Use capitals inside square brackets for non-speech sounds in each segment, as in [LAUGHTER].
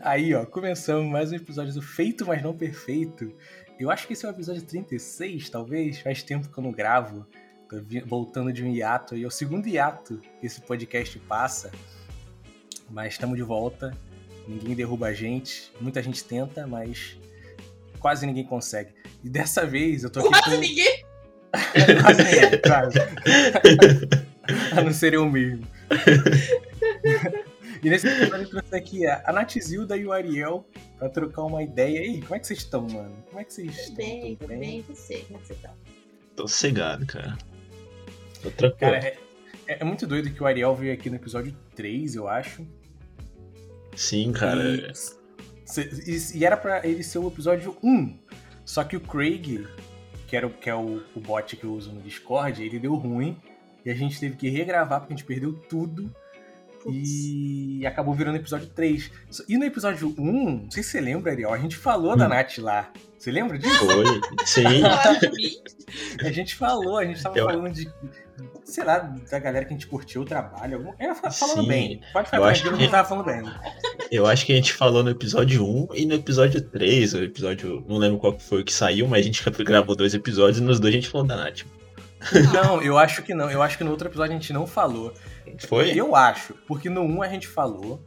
Aí, ó, começamos mais um episódio do Feito, mas não perfeito. Eu acho que esse é o episódio 36, talvez. Faz tempo que eu não gravo. Tô voltando de um hiato aí. É o segundo hiato que esse podcast passa. Mas estamos de volta. Ninguém derruba a gente. Muita gente tenta, mas quase ninguém consegue. E dessa vez eu tô aqui quase com... ninguém? [LAUGHS] quase ninguém, quase. [LAUGHS] a não ser eu mesmo. E nesse episódio eu trouxe aqui a Natzilda e o Ariel pra trocar uma ideia. E aí, como é que vocês estão, mano? Como é que vocês estão? Bem, tudo bem? bem? Você, como é que você tá? Tô cegado, cara. Tô tranquilo. Cara, é, é, muito doido que o Ariel veio aqui no episódio 3, eu acho. Sim, cara. E, e, e era pra ele ser o episódio 1. Só que o Craig, que, era, que é o, o bot que eu uso no Discord, ele deu ruim. E a gente teve que regravar porque a gente perdeu tudo. E acabou virando episódio 3. E no episódio 1, não sei se você lembra, Ariel, a gente falou hum. da Nath lá. Você lembra disso? Foi, sim. [LAUGHS] a gente falou, a gente tava Eu... falando de. Sei lá, da galera que a gente curtiu o trabalho. Era falando sim. bem. Pode falar, eu acho que não tava falando bem. Eu acho que a gente falou no episódio 1 e no episódio 3, o episódio. Não lembro qual foi o que saiu, mas a gente [LAUGHS] gravou dois episódios e nos dois a gente falou da Nath. Não, eu acho que não. Eu acho que no outro episódio a gente não falou. Foi? Eu acho, porque no 1 a gente falou.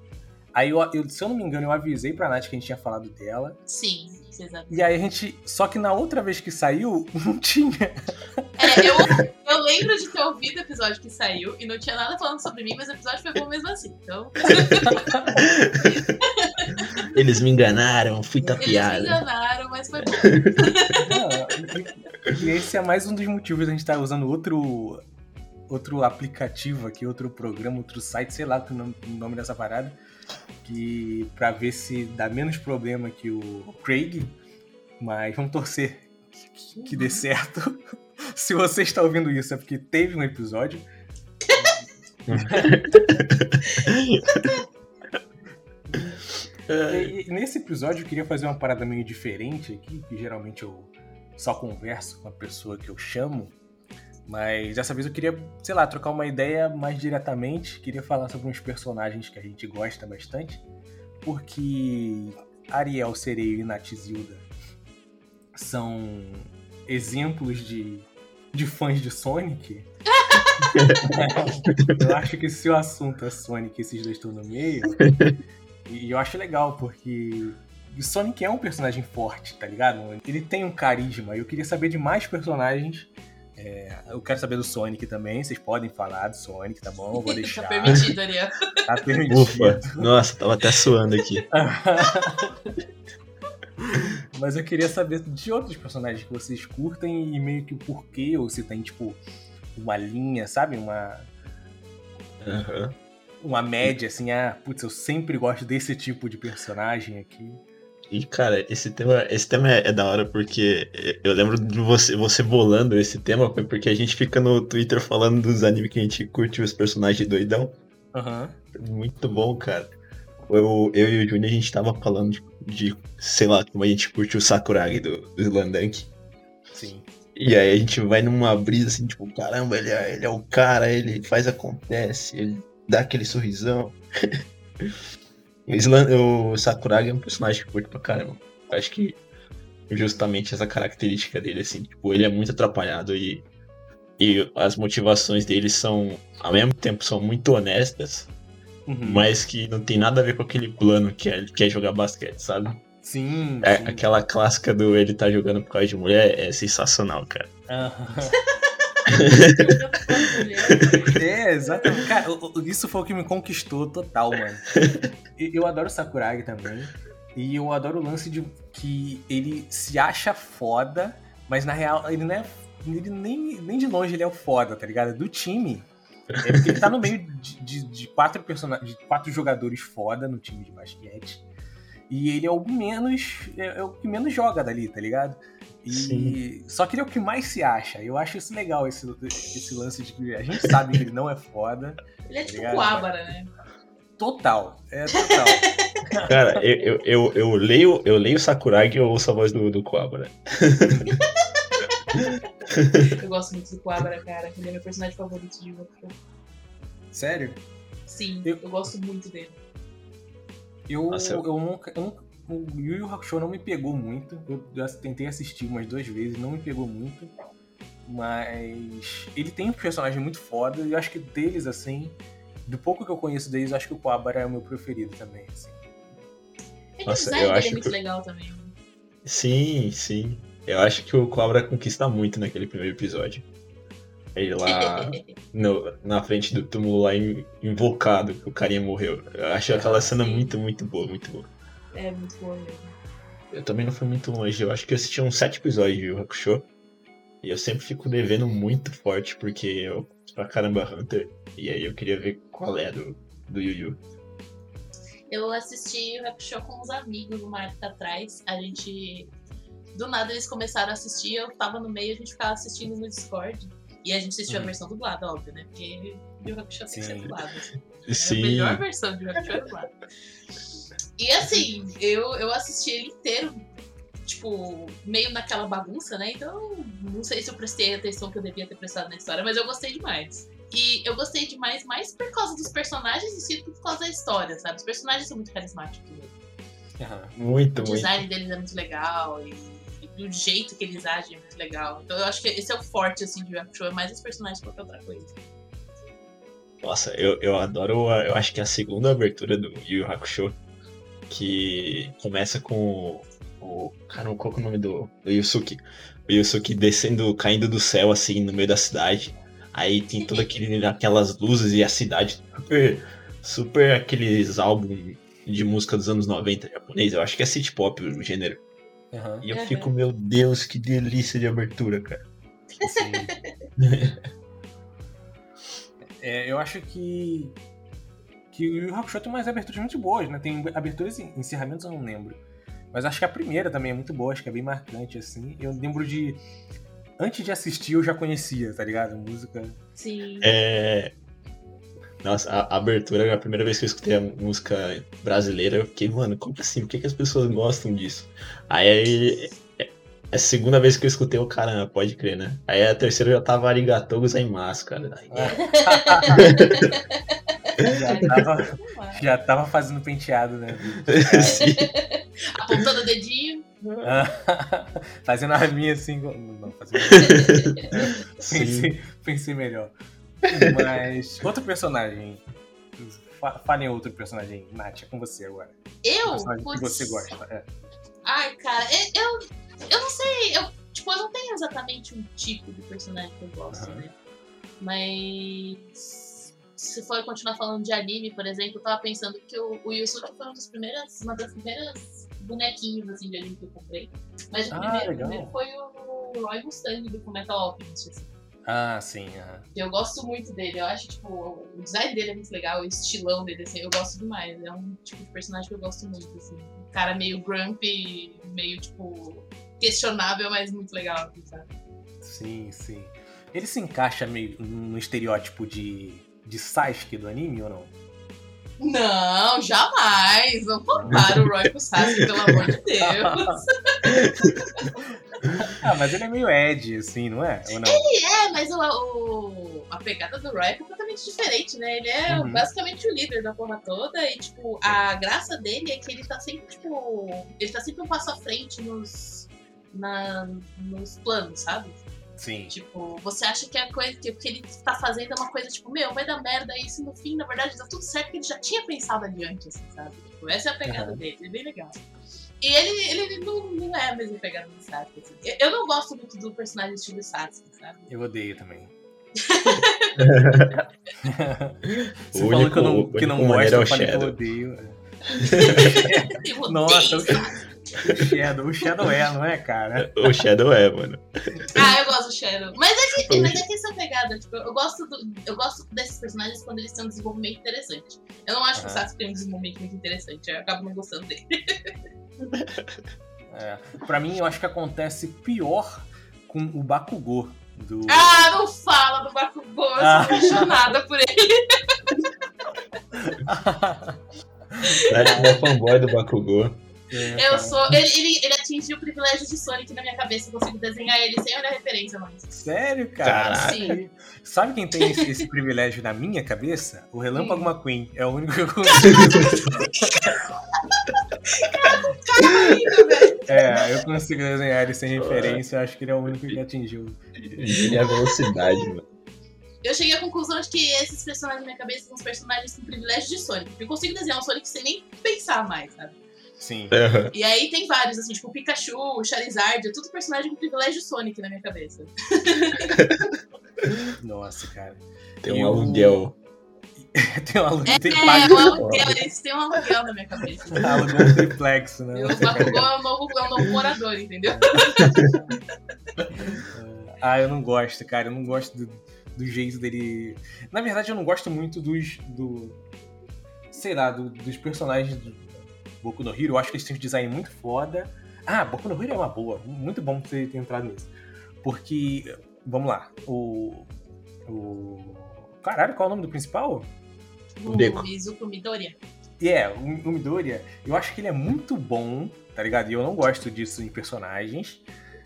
Aí, eu, eu, se eu não me engano, eu avisei pra Nath que a gente tinha falado dela. Sim, exato. E aí a gente. Só que na outra vez que saiu, [LAUGHS] não tinha. É, eu, eu lembro de ter ouvido o episódio que saiu e não tinha nada falando sobre mim, mas o episódio foi bom mesmo assim. Então. [LAUGHS] Eles me enganaram, fui tapeado. Eles me enganaram, mas foi bom. e esse é mais um dos motivos a gente estar tá usando outro outro aplicativo aqui, outro programa, outro site, sei lá o nome, dessa parada, que para ver se dá menos problema que o Craig, mas vamos torcer que, dê certo. [LAUGHS] se você está ouvindo isso é porque teve um episódio. e, nesse episódio eu queria fazer uma parada meio diferente aqui, que geralmente eu só converso com a pessoa que eu chamo. Mas dessa vez eu queria, sei lá, trocar uma ideia mais diretamente. Queria falar sobre uns personagens que a gente gosta bastante. Porque Ariel, Sereio e Natizilda são exemplos de, de fãs de Sonic. [LAUGHS] eu acho que se o assunto é Sonic esses dois estão no meio. E eu acho legal, porque o Sonic é um personagem forte, tá ligado? Ele tem um carisma. Eu queria saber de mais personagens é, eu quero saber do Sonic também. Vocês podem falar do Sonic, tá bom? Eu vou [LAUGHS] tá deixar. tá permitido, Ariel. Tá permitido. Ufa, nossa, tava até suando aqui. [LAUGHS] Mas eu queria saber de outros personagens que vocês curtem e meio que o porquê, ou se tem, tipo, uma linha, sabe? Uma. Uhum. Uma média, assim, ah, putz, eu sempre gosto desse tipo de personagem aqui. E, cara, esse tema, esse tema é, é, da hora porque eu lembro de você, você bolando esse tema, porque a gente fica no Twitter falando dos animes que a gente curte os personagens doidão. Uhum. Muito bom, cara. Eu, eu e o Júnior, a gente tava falando de, de, sei lá, como a gente curte o Sakuragi do, do Slandank. Sim. E aí a gente vai numa brisa assim, tipo, caramba, ele é, ele é o cara, ele faz acontece, ele dá aquele sorrisão. [LAUGHS] O Sakuragi é um personagem que eu curto pra caramba. Acho que justamente essa característica dele, assim, tipo, ele é muito atrapalhado e, e as motivações dele são, ao mesmo tempo, são muito honestas, uhum. mas que não tem nada a ver com aquele plano que é, que é jogar basquete, sabe? Sim, é, sim. Aquela clássica do ele tá jogando por causa de mulher é sensacional, cara. Uhum. [LAUGHS] [LAUGHS] é, exatamente. Cara, isso foi o que me conquistou total, mano. Eu adoro Sakuragi também. E eu adoro o lance de que ele se acha foda, mas na real ele não é. Ele nem, nem de longe ele é o foda, tá ligado? Do time. É porque ele tá no meio de, de, de quatro personagens, de quatro jogadores foda no time de basquete. E ele é o menos. É, é o que menos joga dali, tá ligado? E Sim. só que ele é o que mais se acha. Eu acho isso legal, esse, esse lance de que a gente sabe que ele não é foda. Ele é tá tipo o Ábara, né? Total, é total. [LAUGHS] Cara, eu, eu, eu, eu, leio, eu leio Sakuragi e eu ouço a voz do, do Kuwabara. eu gosto muito do Kuwabara, cara. Ele é meu personagem favorito de Goku. Sério? Sim, eu... eu gosto muito dele. Eu, Nossa, eu- eu nunca. Eu nunca o Yu Yu Hakusho não me pegou muito. Eu já tentei assistir umas duas vezes, não me pegou muito. Mas ele tem um personagem muito foda e eu acho que deles, assim, do pouco que eu conheço deles, eu acho que o Coabra é o meu preferido também, assim. É que Nossa, o eu design acho é muito que- legal também. né? Sim, sim. Eu acho que o Cobra conquista muito naquele primeiro episódio. Ele lá [LAUGHS] no- na frente do túmulo lá in- invocado, que o carinha morreu. Eu acho aquela cena Sim. muito, muito boa, muito boa. É muito bom mesmo. Eu também não fui muito longe, eu acho que eu assisti uns sete episódios de Hakusho. E eu sempre fico devendo muito forte, porque eu pra caramba Hunter. E aí eu queria ver qual é do, do Yu Yu. Eu assisti o Rap Show com uns amigos uma época atrás. A gente. Do nada eles começaram a assistir, eu tava no meio, a gente ficava assistindo no Discord. E a gente assistiu a Uhum. versão dublada, óbvio, né? Porque o Rap Show tem que ser Sim. dublado. assim. [LAUGHS] É a Sim. melhor versão de Rap Show é dublada. E assim, eu, eu assisti ele inteiro, tipo, meio naquela bagunça, né? Então, não sei se eu prestei a atenção que eu devia ter prestado na história, mas eu gostei demais. E eu gostei demais mais por causa dos personagens em si do que por causa da história, sabe? Os personagens são muito carismáticos. né? Aham. Muito, O muito. design deles é muito legal e, e o jeito que eles agem é muito legal. Então eu acho que esse é o forte, assim, de Web Show, é mais os personagens que qualquer outra coisa. Nossa, eu, eu adoro, a- eu acho que a segunda abertura do Yu Hakusho, que começa com o, o cara, qual que é o nome do, do Yusuke? O Yusuke descendo, caindo do céu, assim, no meio da cidade. Aí tem toda aquele, aquelas luzes e a cidade super, super aqueles álbuns de música dos anos 90 japonês. Eu acho que é city pop o gênero. Aham. E eu Uhum. fico, meu Deus, que delícia de abertura, cara. Sim. [LAUGHS] É, eu acho que. Que o Yu Hakusho tem umas aberturas muito boas, né? Tem aberturas e encerramentos, eu não lembro. Mas acho que a primeira também é muito boa, acho que é bem marcante, assim. Eu lembro de. Antes de assistir, eu já conhecia, tá ligado? A música. Sim. É. Nossa, a a abertura, a primeira vez que eu escutei a música brasileira, eu fiquei, mano, como assim? Por que, que as pessoas gostam disso? Aí, é a segunda vez que eu escutei, o caramba, pode crer, né? Aí a terceira eu já tava arigatou gozaimasu, cara. Aí, [LAUGHS] [LAUGHS] já, tava, já tava fazendo penteado, né? [LAUGHS] Apontando o dedinho. [LAUGHS] fazendo a arminha assim. Não, fazendo. Sim. Pensei, pensei melhor. Mas. Outro personagem. Fa- Fale em outro personagem, Nath, é com você agora. Eu? personagem que Putz. você gosta. É. Ai, cara, eu, eu, eu não sei, eu, tipo, eu não tenho exatamente um tipo de personagem que eu gosto, Aham. né? Mas se for continuar falando de anime, por exemplo, eu tava pensando que o, o Yusuke foi um dos primeiras, uma das primeiras bonequinhos assim, de anime que eu comprei. Mas o Ah, primeiro, primeiro foi o Roy Mustang do Fullmetal Alchemist, assim. Ah, sim. Eu gosto muito dele, eu acho, tipo, o design dele é muito legal, o estilão dele, assim, eu gosto demais. É um tipo de personagem que eu gosto muito, assim. Um cara meio grumpy, meio, tipo, questionável, mas muito legal, assim, sabe? Sim, sim. Ele se encaixa meio no estereótipo de, de Sasuke do anime ou não? Não, jamais! Não compara o Roy com o Sasuke, pelo amor de Deus. [LAUGHS] ah, mas ele é meio Ed, assim, não é? Ou não? É, mas o, o- a pegada do Roy é completamente diferente, né? Ele é Uhum. basicamente o líder da porra toda e, tipo, a graça dele é que ele tá sempre, tipo. Ele tá sempre um passo à frente nos. Na, nos planos, sabe? Sim. Tipo, você acha que a coisa que o que ele tá fazendo é uma coisa, tipo, meu, vai dar merda isso no fim, na verdade, dá tudo certo que ele já tinha pensado adiante, assim, sabe? Tipo, essa é a pegada Aham. dele, é bem legal. E ele, ele não, não é a mesma pegada do Sasuke, assim. Eu, eu não gosto muito do personagem estilo Sasuke, sabe? Eu odeio também. [LAUGHS] O Você falou que eu não, único- que não único maneiro gosta, é o eu falei que eu [LAUGHS] [LAUGHS] odeio. Eu odeio Nossa, Sasuke. O Shadow, o Shadow é, não é, cara? O Shadow é, mano. Ah, eu gosto do Shadow. Mas é que, mas é que essa pegada, tipo, eu gosto, do, eu gosto desses personagens quando eles têm um desenvolvimento interessante. Eu não acho que o Aham. Sasuke tem um desenvolvimento muito interessante, eu acabo não gostando dele. [LAUGHS] É. Pra mim, eu acho que acontece pior com o Bakugou do. Ah, não fala do Bakugou, eu sou Ah. apaixonada por ele. [LAUGHS] Nath é fanboy do Bakugou. É, eu sou. Ele, ele, ele, atingiu o privilégio de Sonic na minha cabeça. Eu consigo desenhar ele sem olhar referência, mas. Sério, cara? Sim. Sabe quem tem esse, esse, privilégio na minha cabeça? O Relâmpago McQueen. É o único que eu consigo. é, eu consigo desenhar ele sem referência. Eu acho que ele é o único que atingiu. Ele é a velocidade, mano eu cheguei à conclusão de que esses personagens na minha cabeça são os personagens com privilégio de Sonic. Eu consigo desenhar um Sonic sem nem pensar mais, sabe? Sim. Uhum. E aí tem vários, assim, tipo Pikachu, Charizard, é tudo personagem com privilégio Sonic na minha cabeça. [LAUGHS] Nossa, cara. Tem um aluguel. [LAUGHS] tem um aluguel. É, tem é, um aluguel, eles têm um aluguel na minha cabeça. Alugou um triplex, né? O é um novo, é um novo morador, entendeu? [LAUGHS] ah, eu não gosto, cara. Eu não gosto do do jeito dele. Na verdade, eu não gosto muito dos. do. sei lá, do, dos personagens do Boku no Hero. Eu acho que eles têm um design muito foda. Ah, Boku no Hero é uma boa. Muito bom você ter entrado nisso. Porque. Vamos lá. O. O. Caralho, qual é o nome do principal? O Deco. Mizuko Midoriya. É, yeah, o Midoriya, eu acho que ele é muito bom, tá ligado? E eu não gosto disso em personagens.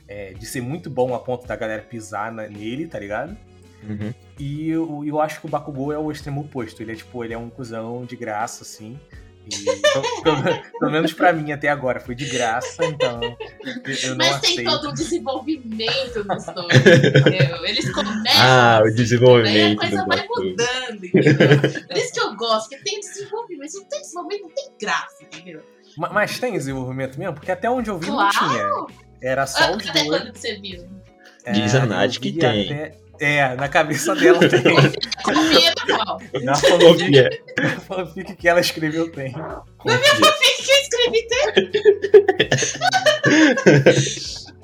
É, de ser muito bom a ponto da galera pisar na, nele, tá ligado? Uhum. E eu, eu acho que o Bakugou é o extremo oposto. Ele é tipo, ele é um cuzão de graça, assim. E, pelo, pelo, menos pra mim até agora foi de graça, então. Eu não Mas aceito. tem todo um desenvolvimento no story, entendeu? Eles começam. Ah, o desenvolvimento. Aí a coisa vai mudando, entendeu? Por isso que eu gosto, porque tem desenvolvimento. Se não tem desenvolvimento, não tem graça, entendeu? Mas, mas tem desenvolvimento mesmo? Porque até onde eu vi claro. não tinha. Era só ah, os até dois. quando que você viu? É, Diz a Nath que tem. Até... É, na cabeça dela tem. Na fanfic, na fanfic que ela escreveu tem. Na minha fanfic que eu escrevi tem.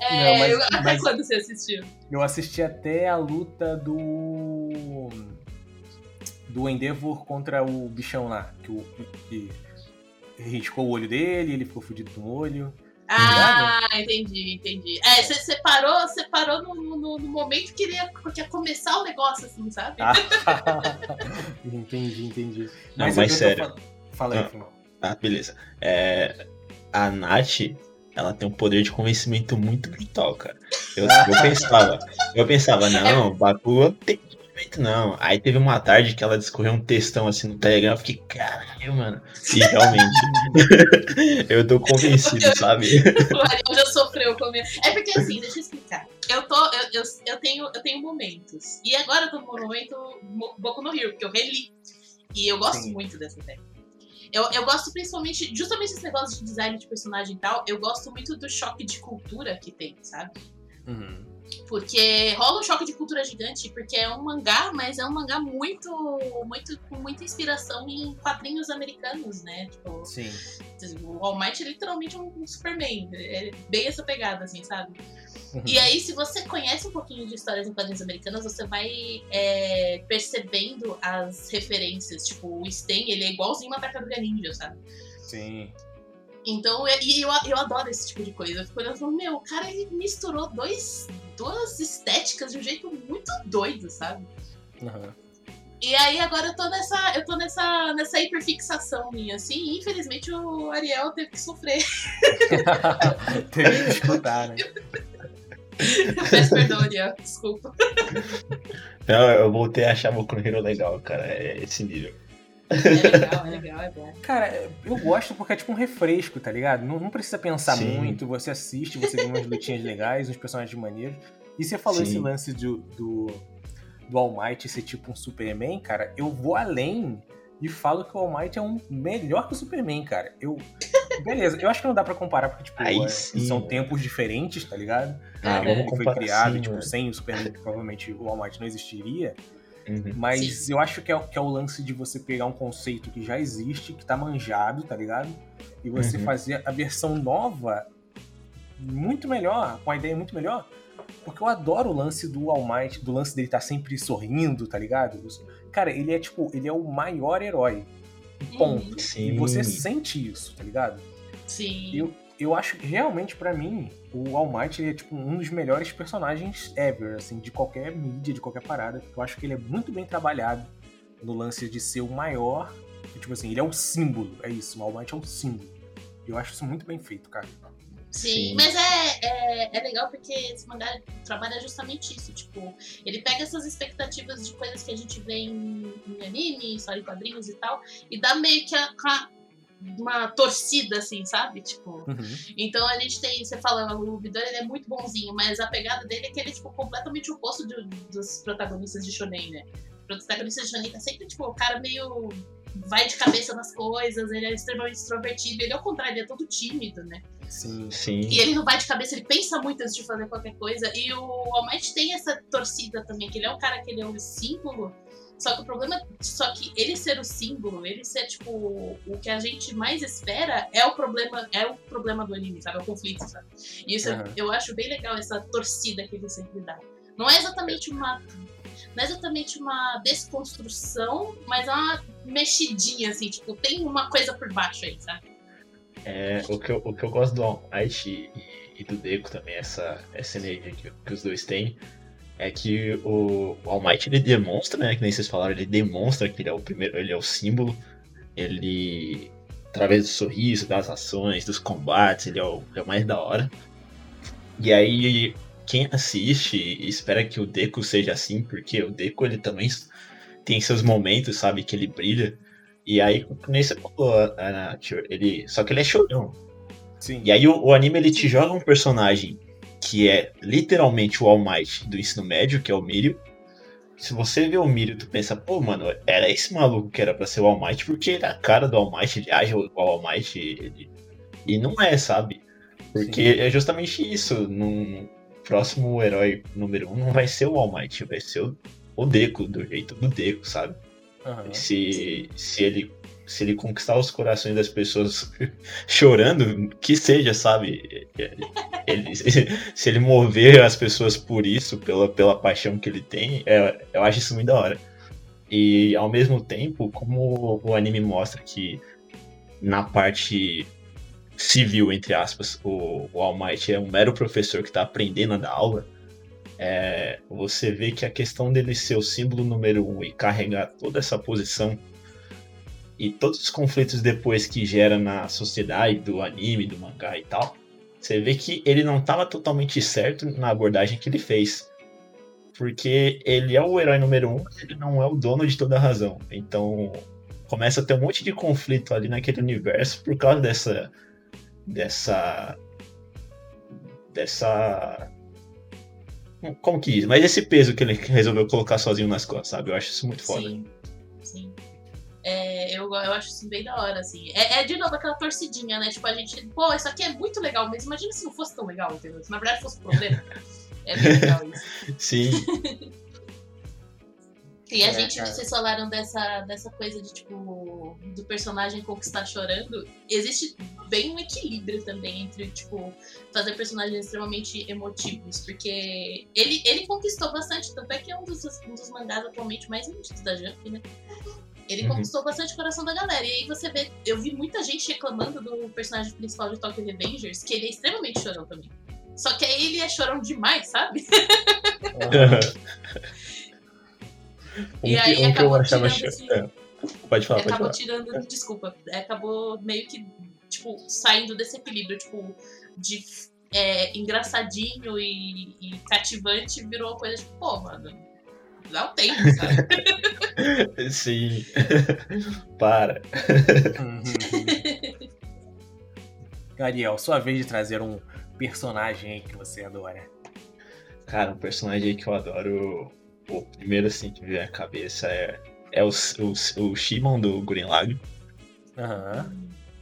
[LAUGHS] é, Não, mas, eu, até mas quando você assistiu? Eu assisti até a luta do. Do Endeavor contra o bichão lá. Que, o, que riscou o olho dele, ele ficou fudido com o olho. Ah, entendi, entendi. É, você separou, separou no, no, no, momento que ia, que ia começar o negócio, assim, sabe? Ah, [LAUGHS] entendi, entendi. Não, mas, mas sério. Fal... Fala aí, Não. Ah, beleza. É, a Nath, ela tem um poder de convencimento muito brutal, cara. Eu, eu pensava, eu pensava, não, o Baku tem não. Aí teve uma tarde que ela discorreu um textão assim no Telegram. Eu fiquei, caralho, mano. E realmente, [LAUGHS] eu tô convencido, sabe? [LAUGHS] O Ariel já sofreu comigo. É porque assim, deixa eu explicar. Eu, tô, eu, eu, eu, tenho, eu tenho momentos. E agora eu tô no momento Boku no Rio, porque eu reli. E eu gosto Sim. muito dessa técnica. Eu, eu gosto principalmente, justamente esse negócio de design de personagem e tal, eu gosto muito do choque de cultura que tem, sabe? Uhum. Porque rola um choque de cultura gigante, porque é um mangá, mas é um mangá muito, muito com muita inspiração em quadrinhos americanos, né? Tipo, Sim. O All Might é literalmente um Superman. É bem essa pegada, assim, sabe? Uhum. E aí, se você conhece um pouquinho de histórias em quadrinhos americanos, você vai é, percebendo as referências. Tipo, o Sten, ele é igualzinho uma Tartaruga Ninja, sabe? Sim. Então, e eu, eu adoro esse tipo de coisa. Eu fico olhando e falo, meu, o cara ele misturou dois, duas estéticas de um jeito muito doido, sabe? Uhum. E aí agora eu tô nessa. Eu tô nessa, nessa hiperfixação minha, assim, e infelizmente o Ariel teve que sofrer. [LAUGHS] [LAUGHS] teve que escutar, né? Eu peço perdão, Ariel, desculpa. Não, eu voltei a achar no Hero legal, cara. É esse nível. É legal, é legal, é bom. Cara, eu gosto porque é tipo um refresco, tá ligado? Não, não precisa pensar Sim. muito, você assiste, você vê umas lutinhas legais, uns personagens maneiros. E você falou Sim. esse lance do, do, do All Might ser tipo um Superman, cara, eu vou além e falo que o All Might é um melhor que o Superman, cara. Eu. Beleza, eu acho que não dá pra comparar, porque, tipo, é, são tempos diferentes, tá ligado? Ah, é, foi criado, tipo, tipo, sem o Superman, provavelmente o All Might não existiria. Uhum. Mas Sim. eu acho que é, que é o lance de você pegar um conceito que já existe, que tá manjado, tá ligado? E você uhum. fazer a versão nova muito melhor, com a ideia muito melhor. Porque eu adoro o lance do All Might, do lance dele estar tá sempre sorrindo, tá ligado? Cara, ele é tipo, ele é o maior herói. Ponto. Sim. E você sente isso, tá ligado? Sim. Eu, eu acho que realmente, para mim, o All Might é tipo um dos melhores personagens ever, assim, de qualquer mídia, de qualquer parada. Eu acho que ele é muito bem trabalhado no lance de ser o maior. Tipo assim, ele é um símbolo, é isso, o All Might é um símbolo. Eu acho isso muito bem feito, cara. Sim, Sim. mas é, é, é legal porque esse mangá trabalha justamente isso. Tipo, ele pega essas expectativas de coisas que a gente vê em, em anime, história em quadrinhos e tal, e dá meio que a- a- uma torcida, assim, sabe? Tipo. Uhum. Então a gente tem, você fala, o Midori ele é muito bonzinho, mas a pegada dele é que ele é tipo, completamente oposto de- dos protagonistas de Shonen, né? O protagonista de Shonen tá sempre, tipo, o cara meio. vai de cabeça nas coisas, ele é extremamente extrovertido, ele ao contrário, ele é todo tímido, né? Sim. Sim. E ele não vai de cabeça, ele pensa muito antes de fazer qualquer coisa. E o All Might tem essa torcida também, que ele é um cara que ele é um símbolo. Só que o problema, só que ele ser o símbolo, ele ser tipo o que a gente mais espera é o problema, é o problema do anime, sabe? É o conflito, sabe? E isso eu- Aham. eu acho bem legal essa torcida que ele sempre dá. Não é exatamente uma não é exatamente uma desconstrução, mas é uma mexidinha assim, tipo, tem uma coisa por baixo aí, sabe? É, o, que eu, o que eu gosto do Might e, e do Deco também, essa, essa energia que, que os dois têm, é que o, o All Might ele demonstra, né? Que nem vocês falaram, ele demonstra que ele é o primeiro, ele é o símbolo. Ele, através do sorriso, das ações, dos combates, ele é o, ele é o mais da hora. E aí, quem assiste espera que o Deco seja assim, porque o Deco ele também tem seus momentos, sabe, que ele brilha. E aí, como nem você falou, ele, só que ele é chorão. Sim. E aí o, o anime ele te joga um personagem que é literalmente o All Might do ensino médio, que é o Mirio. Se você vê o Mirio, tu pensa, pô, mano, era esse maluco que era pra ser o All Might, porque ele é a cara do All Might, ele age igual ao All Might, ele... e não é, sabe? Porque Sim. é justamente isso, num próximo herói número um não vai ser o All Might, vai ser o, o Deco, do jeito do Deco, sabe? Aham. se, se ele se ele conquistar os corações das pessoas [LAUGHS] chorando, que seja, sabe? Ele- [LAUGHS] se ele mover as pessoas por isso, pela, pela paixão que ele tem, é- eu acho isso muito da hora. E ao mesmo tempo, como o anime mostra que na parte civil, entre aspas, o, o All Might é um mero professor que está aprendendo a dar aula, é, você vê que a questão dele ser o símbolo número um e carregar toda essa posição e todos os conflitos depois que gera na sociedade do anime, do mangá e tal, você vê que ele não estava totalmente certo na abordagem que ele fez. Porque ele é o herói número um, ele não é o dono de toda a razão. Então começa a ter um monte de conflito ali naquele universo por causa dessa. dessa. dessa. Como que diz? Mas esse peso que ele resolveu colocar sozinho nas costas, sabe? Eu acho isso muito foda. Sim. É, eu, eu acho isso bem da hora, assim. É, é, de novo aquela torcidinha, né? Tipo, a gente, pô, isso aqui é muito legal, mas imagina se não fosse tão legal, entendeu? Se na verdade fosse um problema. [LAUGHS] É bem legal isso. Sim. E a É, gente, vocês falaram dessa, dessa coisa de, tipo, do personagem conquistar chorando. Existe bem um equilíbrio também entre, tipo, fazer personagens extremamente emotivos. Porque ele, ele conquistou bastante, tanto é que é um dos, um dos mangás atualmente mais vendidos da Jump, né? Ele Uhum. conquistou bastante o coração da galera. E aí você vê, eu vi muita gente reclamando do personagem principal de Tokyo Revengers, que ele é extremamente chorão também. Só que aí ele é chorão demais, sabe? [LAUGHS] Um E que, aí um que eu acabou achava tirando esse- é. Pode falar, pode acabou falar. tirando, desculpa, acabou meio que, tipo, saindo desse equilíbrio, tipo, de é, engraçadinho e, e cativante, virou uma coisa tipo, pô, mano, dá um tempo, sabe? [LAUGHS] Sim. [LAUGHS] Para. Uhum. Ariel, sua vez de trazer um personagem aí que você adora. Cara, um personagem aí que eu adoro. O primeiro assim que me vem à cabeça é, é o, o, o Shimon do Green Lago. Aham.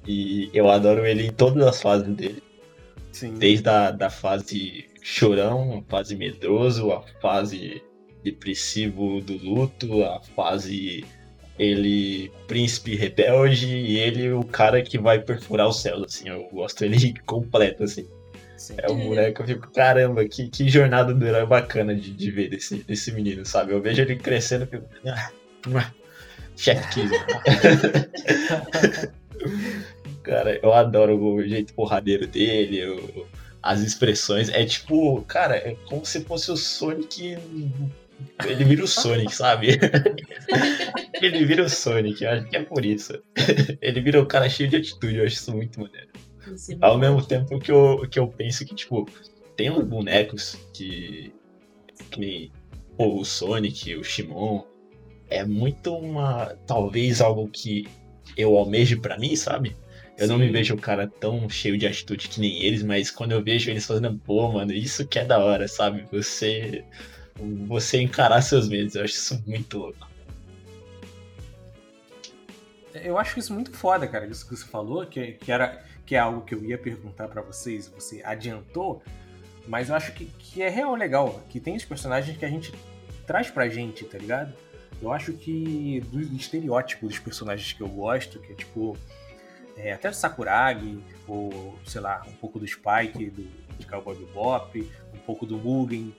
E eu adoro ele em todas as fases dele. Sim. Desde a da fase chorão, a fase medroso, a fase depressivo do luto, a fase ele príncipe rebelde e ele o cara que vai perfurar os céus, assim, eu gosto ele [LAUGHS] completo, assim. Sim. É um boneco, eu fico, caramba, que, que jornada do herói bacana de, de ver desse, desse menino, sabe? Eu vejo ele crescendo e fico, ah, [LAUGHS] kiss. [LAUGHS] cara, eu adoro o jeito porradeiro dele, o- as expressões. É tipo, cara, é como se fosse o Sonic. Ele vira o Sonic, sabe? [LAUGHS] ele vira o Sonic, eu acho que é por isso. ele vira um cara cheio de atitude, eu acho isso muito maneiro. Esse Ao mundo. mesmo tempo que eu, que eu penso que, tipo, tem uns bonecos que. que nem pô, o Sonic, o Shimon. É muito uma. Talvez algo que eu almeje pra mim, sabe? Eu não me Sim. vejo um cara tão cheio de atitude que nem eles, mas quando eu vejo eles fazendo, pô, mano, isso que é da hora, sabe? Você. Você encarar seus medos, eu acho isso muito louco. Eu acho isso muito foda, cara, isso que você falou, que, que, era, que é algo que eu ia perguntar pra vocês, você adiantou, mas eu acho que, que é real legal, que tem os personagens que a gente traz pra gente, tá ligado? Eu acho que do estereótipo dos personagens que eu gosto, que é tipo, é, até do Sakuragi, ou sei lá, um pouco do Spike, do, de Cowboy Bebop, um pouco do Mugen,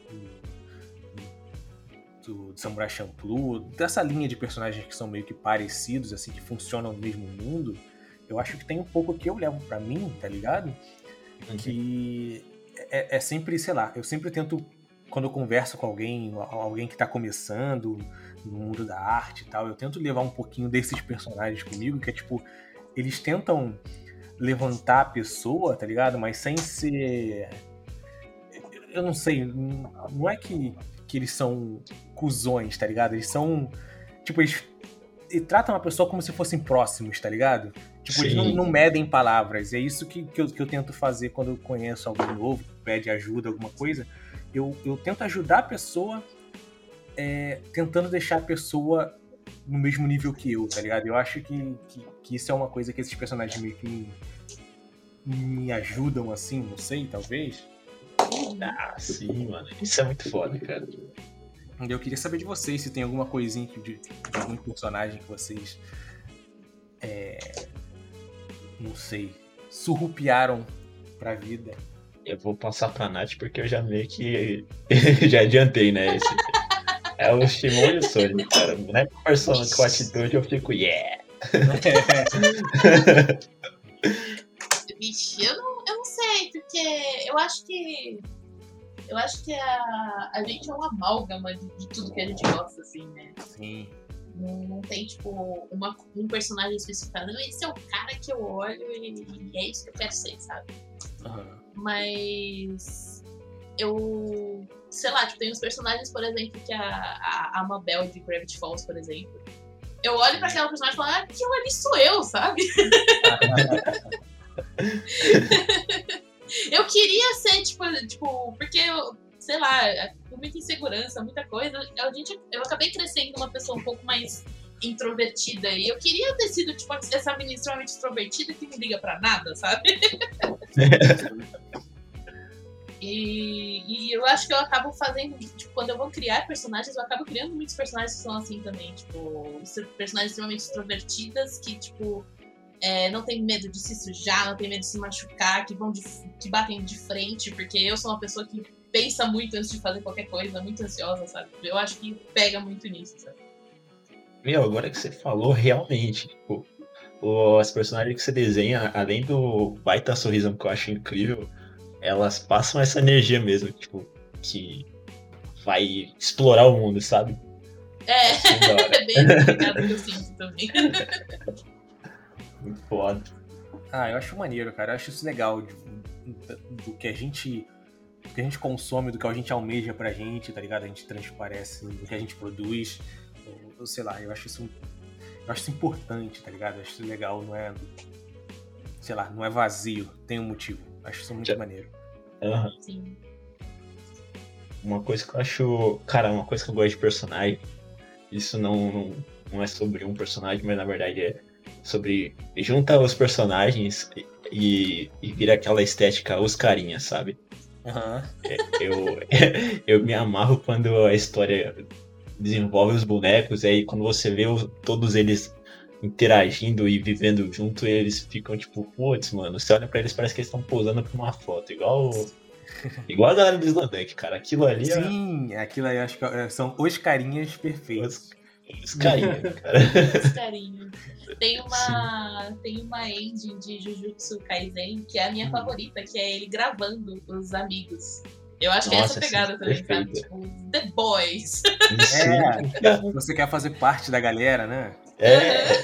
do, Samurai Champloo, dessa linha de personagens que são meio que parecidos, assim, que funcionam no mesmo mundo, eu acho que tem um pouco que eu levo pra mim, tá ligado? Que é, é sempre, sei lá, eu sempre tento, quando eu converso com alguém, alguém que tá começando no mundo da arte e tal, eu tento levar um pouquinho desses personagens comigo, que é tipo, eles tentam levantar a pessoa, tá ligado? Mas sem ser. Eu não sei, não é que, que eles são cuzões, tá ligado? Eles são. Tipo, eles, eles tratam a pessoa como se fossem próximos, tá ligado? Tipo, eles não, Sim. não medem palavras. É isso que, que, eu, que eu tento fazer quando eu conheço alguém novo, pede ajuda, alguma coisa. Eu, eu tento ajudar a pessoa é, tentando deixar a pessoa no mesmo nível que eu, tá ligado? Eu acho que, que, que isso é uma coisa que esses personagens meio que me, me ajudam, assim, não sei, talvez. Ah, sim, mano. Isso é muito foda, cara. Eu queria saber de vocês se tem alguma coisinha de, de algum personagem que vocês. É, não sei. Surrupiaram pra vida. Eu vou passar pra Nath porque eu já meio que. [LAUGHS] já adiantei, né? Esse. É o Shimon e o Sonic, cara. Não é persona com atitude, eu fico, yeah! Vixe, eu não, eu não sei, porque eu acho que. Eu acho que a, a gente é uma amálgama de, de tudo que a gente gosta, assim, né? Sim. Não, não tem, tipo, uma, um personagem especificado. Não, esse é o cara que eu olho e, e é isso que eu quero ser, sabe? Aham. Mas. Eu. Sei lá, tipo, tem uns personagens, por exemplo, que a, a, a Mabel de Gravity Falls, por exemplo. Eu olho pra aquela personagem e falo, ah, aquilo ali sou eu, sabe? [LAUGHS] [LAUGHS] Eu queria ser, tipo, tipo porque eu, sei lá, com muita insegurança, muita coisa, a gente, eu acabei crescendo uma pessoa um pouco mais introvertida e eu queria ter sido, tipo, essa menina extremamente extrovertida que não liga pra nada, sabe? [LAUGHS] E, e eu acho que eu acabo fazendo, tipo, quando eu vou criar personagens, eu acabo criando muitos personagens que são assim também, tipo, personagens extremamente extrovertidas que, tipo, é, não tem medo de se sujar, não tem medo de se machucar, que vão de, que batem de frente, porque eu sou uma pessoa que pensa muito antes de fazer qualquer coisa, muito ansiosa, sabe? Eu acho que pega muito nisso, sabe? Meu, agora que você falou, realmente, tipo, as personagens que você desenha, além do baita sorrisão que eu acho incrível, elas passam essa energia mesmo, tipo, que vai explorar o mundo, sabe? É, [LAUGHS] é bem complicado que eu sinto também. [LAUGHS] Muito foda. Ah, eu acho maneiro, cara. Eu acho isso legal de- do que a gente do que a gente consome, do que a gente almeja pra gente, tá ligado? A gente transparece do que a gente produz. Eu, sei lá, eu acho isso eu acho isso importante, tá ligado? Eu acho isso legal, não é sei lá, não é vazio, tem um motivo. Eu acho isso muito Já- maneiro. Aham. Sim. Uma coisa que eu acho. Cara, uma coisa que eu gosto de personagem. Isso não, não, não é sobre um personagem, mas na verdade é sobre. Junta os personagens e, e vira aquela estética os carinhas, sabe? Aham. Eu, [LAUGHS] eu me amarro quando a história desenvolve os bonecos, e aí quando você vê os- todos eles interagindo e vivendo junto, eles ficam tipo, putz, mano, você olha pra eles parece que eles estão posando pra uma foto, igual. [LAUGHS] igual a galera do Slandank, cara. Aquilo ali é Sim, aquilo aí eu acho que é- são os carinhas perfeitos. os carinhas, [LAUGHS] cara. Os carinhos. Tem uma, tem uma ending de Jujutsu Kaisen que é a minha Hum. favorita, que é ele gravando os amigos. Eu acho que é essa Nossa, pegada sim, também, sabe? Tipo, The Boys. Sim. Você quer fazer parte da galera, né? É.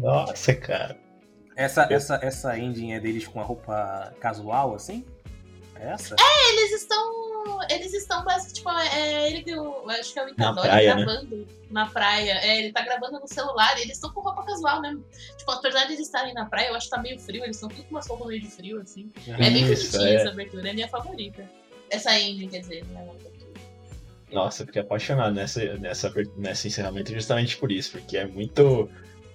Nossa, cara. Essa, essa, essa ending é deles com a roupa casual, assim? É essa? Eles estão. Eles estão basicamente, tipo, é ele que eu acho que é o Itadori praia, né? gravando na praia. É, ele tá gravando no celular e eles estão com roupa casual mesmo. Tipo, apesar de eles estarem na praia, eu acho que tá meio frio, eles estão tudo com umas roupas meio de frio, assim. É bem bonitinha é. essa abertura, é minha favorita. Essa ending, quer dizer, né? Nossa, eu fiquei apaixonado nessa, nessa, nessa encerramento justamente por isso, porque é muito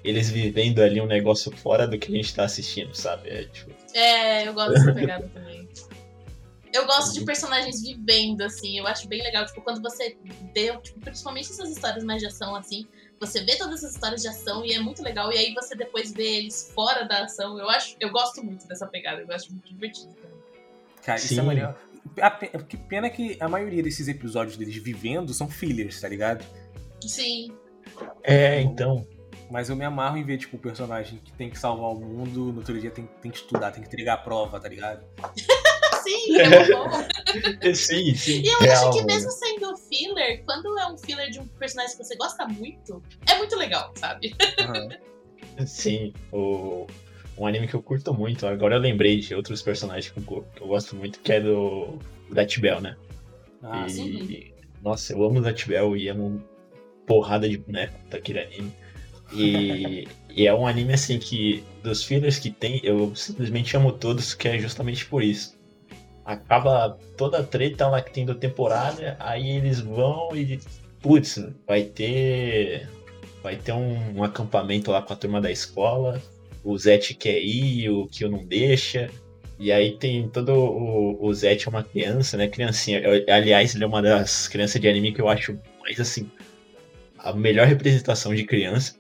eles vivendo ali um negócio fora do que a gente tá assistindo, sabe? É tipo. É, eu gosto dessa pegada também. [LAUGHS] Eu gosto de personagens vivendo, assim, eu acho bem legal, tipo, quando você vê, tipo, principalmente essas histórias mais de ação, assim, você vê todas essas histórias de ação e é muito legal, e aí você depois vê eles fora da ação, eu acho, eu gosto muito dessa pegada, eu acho muito divertido também. Cara, isso Sim. é maneiro. A pe- Que pena que a maioria desses episódios deles vivendo são fillers, tá ligado? Sim, É, então. Mas eu me amarro em ver, tipo, o personagem que tem que salvar o mundo, no outro dia tem, tem que estudar, tem que entregar a prova, tá ligado? [LAUGHS] sim, é bom. [LAUGHS] Sim, sim. E eu real, acho que mesmo sendo filler, quando é um filler de um personagem que você gosta muito, é muito legal, sabe? Aham. Sim, o, um anime que eu curto muito. Agora eu lembrei de outros personagens que eu, gosto muito, que é do That Bell, né? Ah, e, sim. Nossa, eu amo That Bell e amo porrada de boneco daquele anime. E, e é um anime assim que, dos fillers que tem, eu simplesmente amo todos, que é justamente por isso. Acaba toda a treta lá que tem da temporada, aí eles vão e. Putz, vai ter. Vai ter um, um acampamento lá com a turma da escola. O Zete quer ir, o Kyo não deixa. E aí tem todo o, o Zete é uma criança, né? Criancinha. Eu- aliás, ele é uma das crianças de anime que eu acho mais assim. A melhor representação de criança.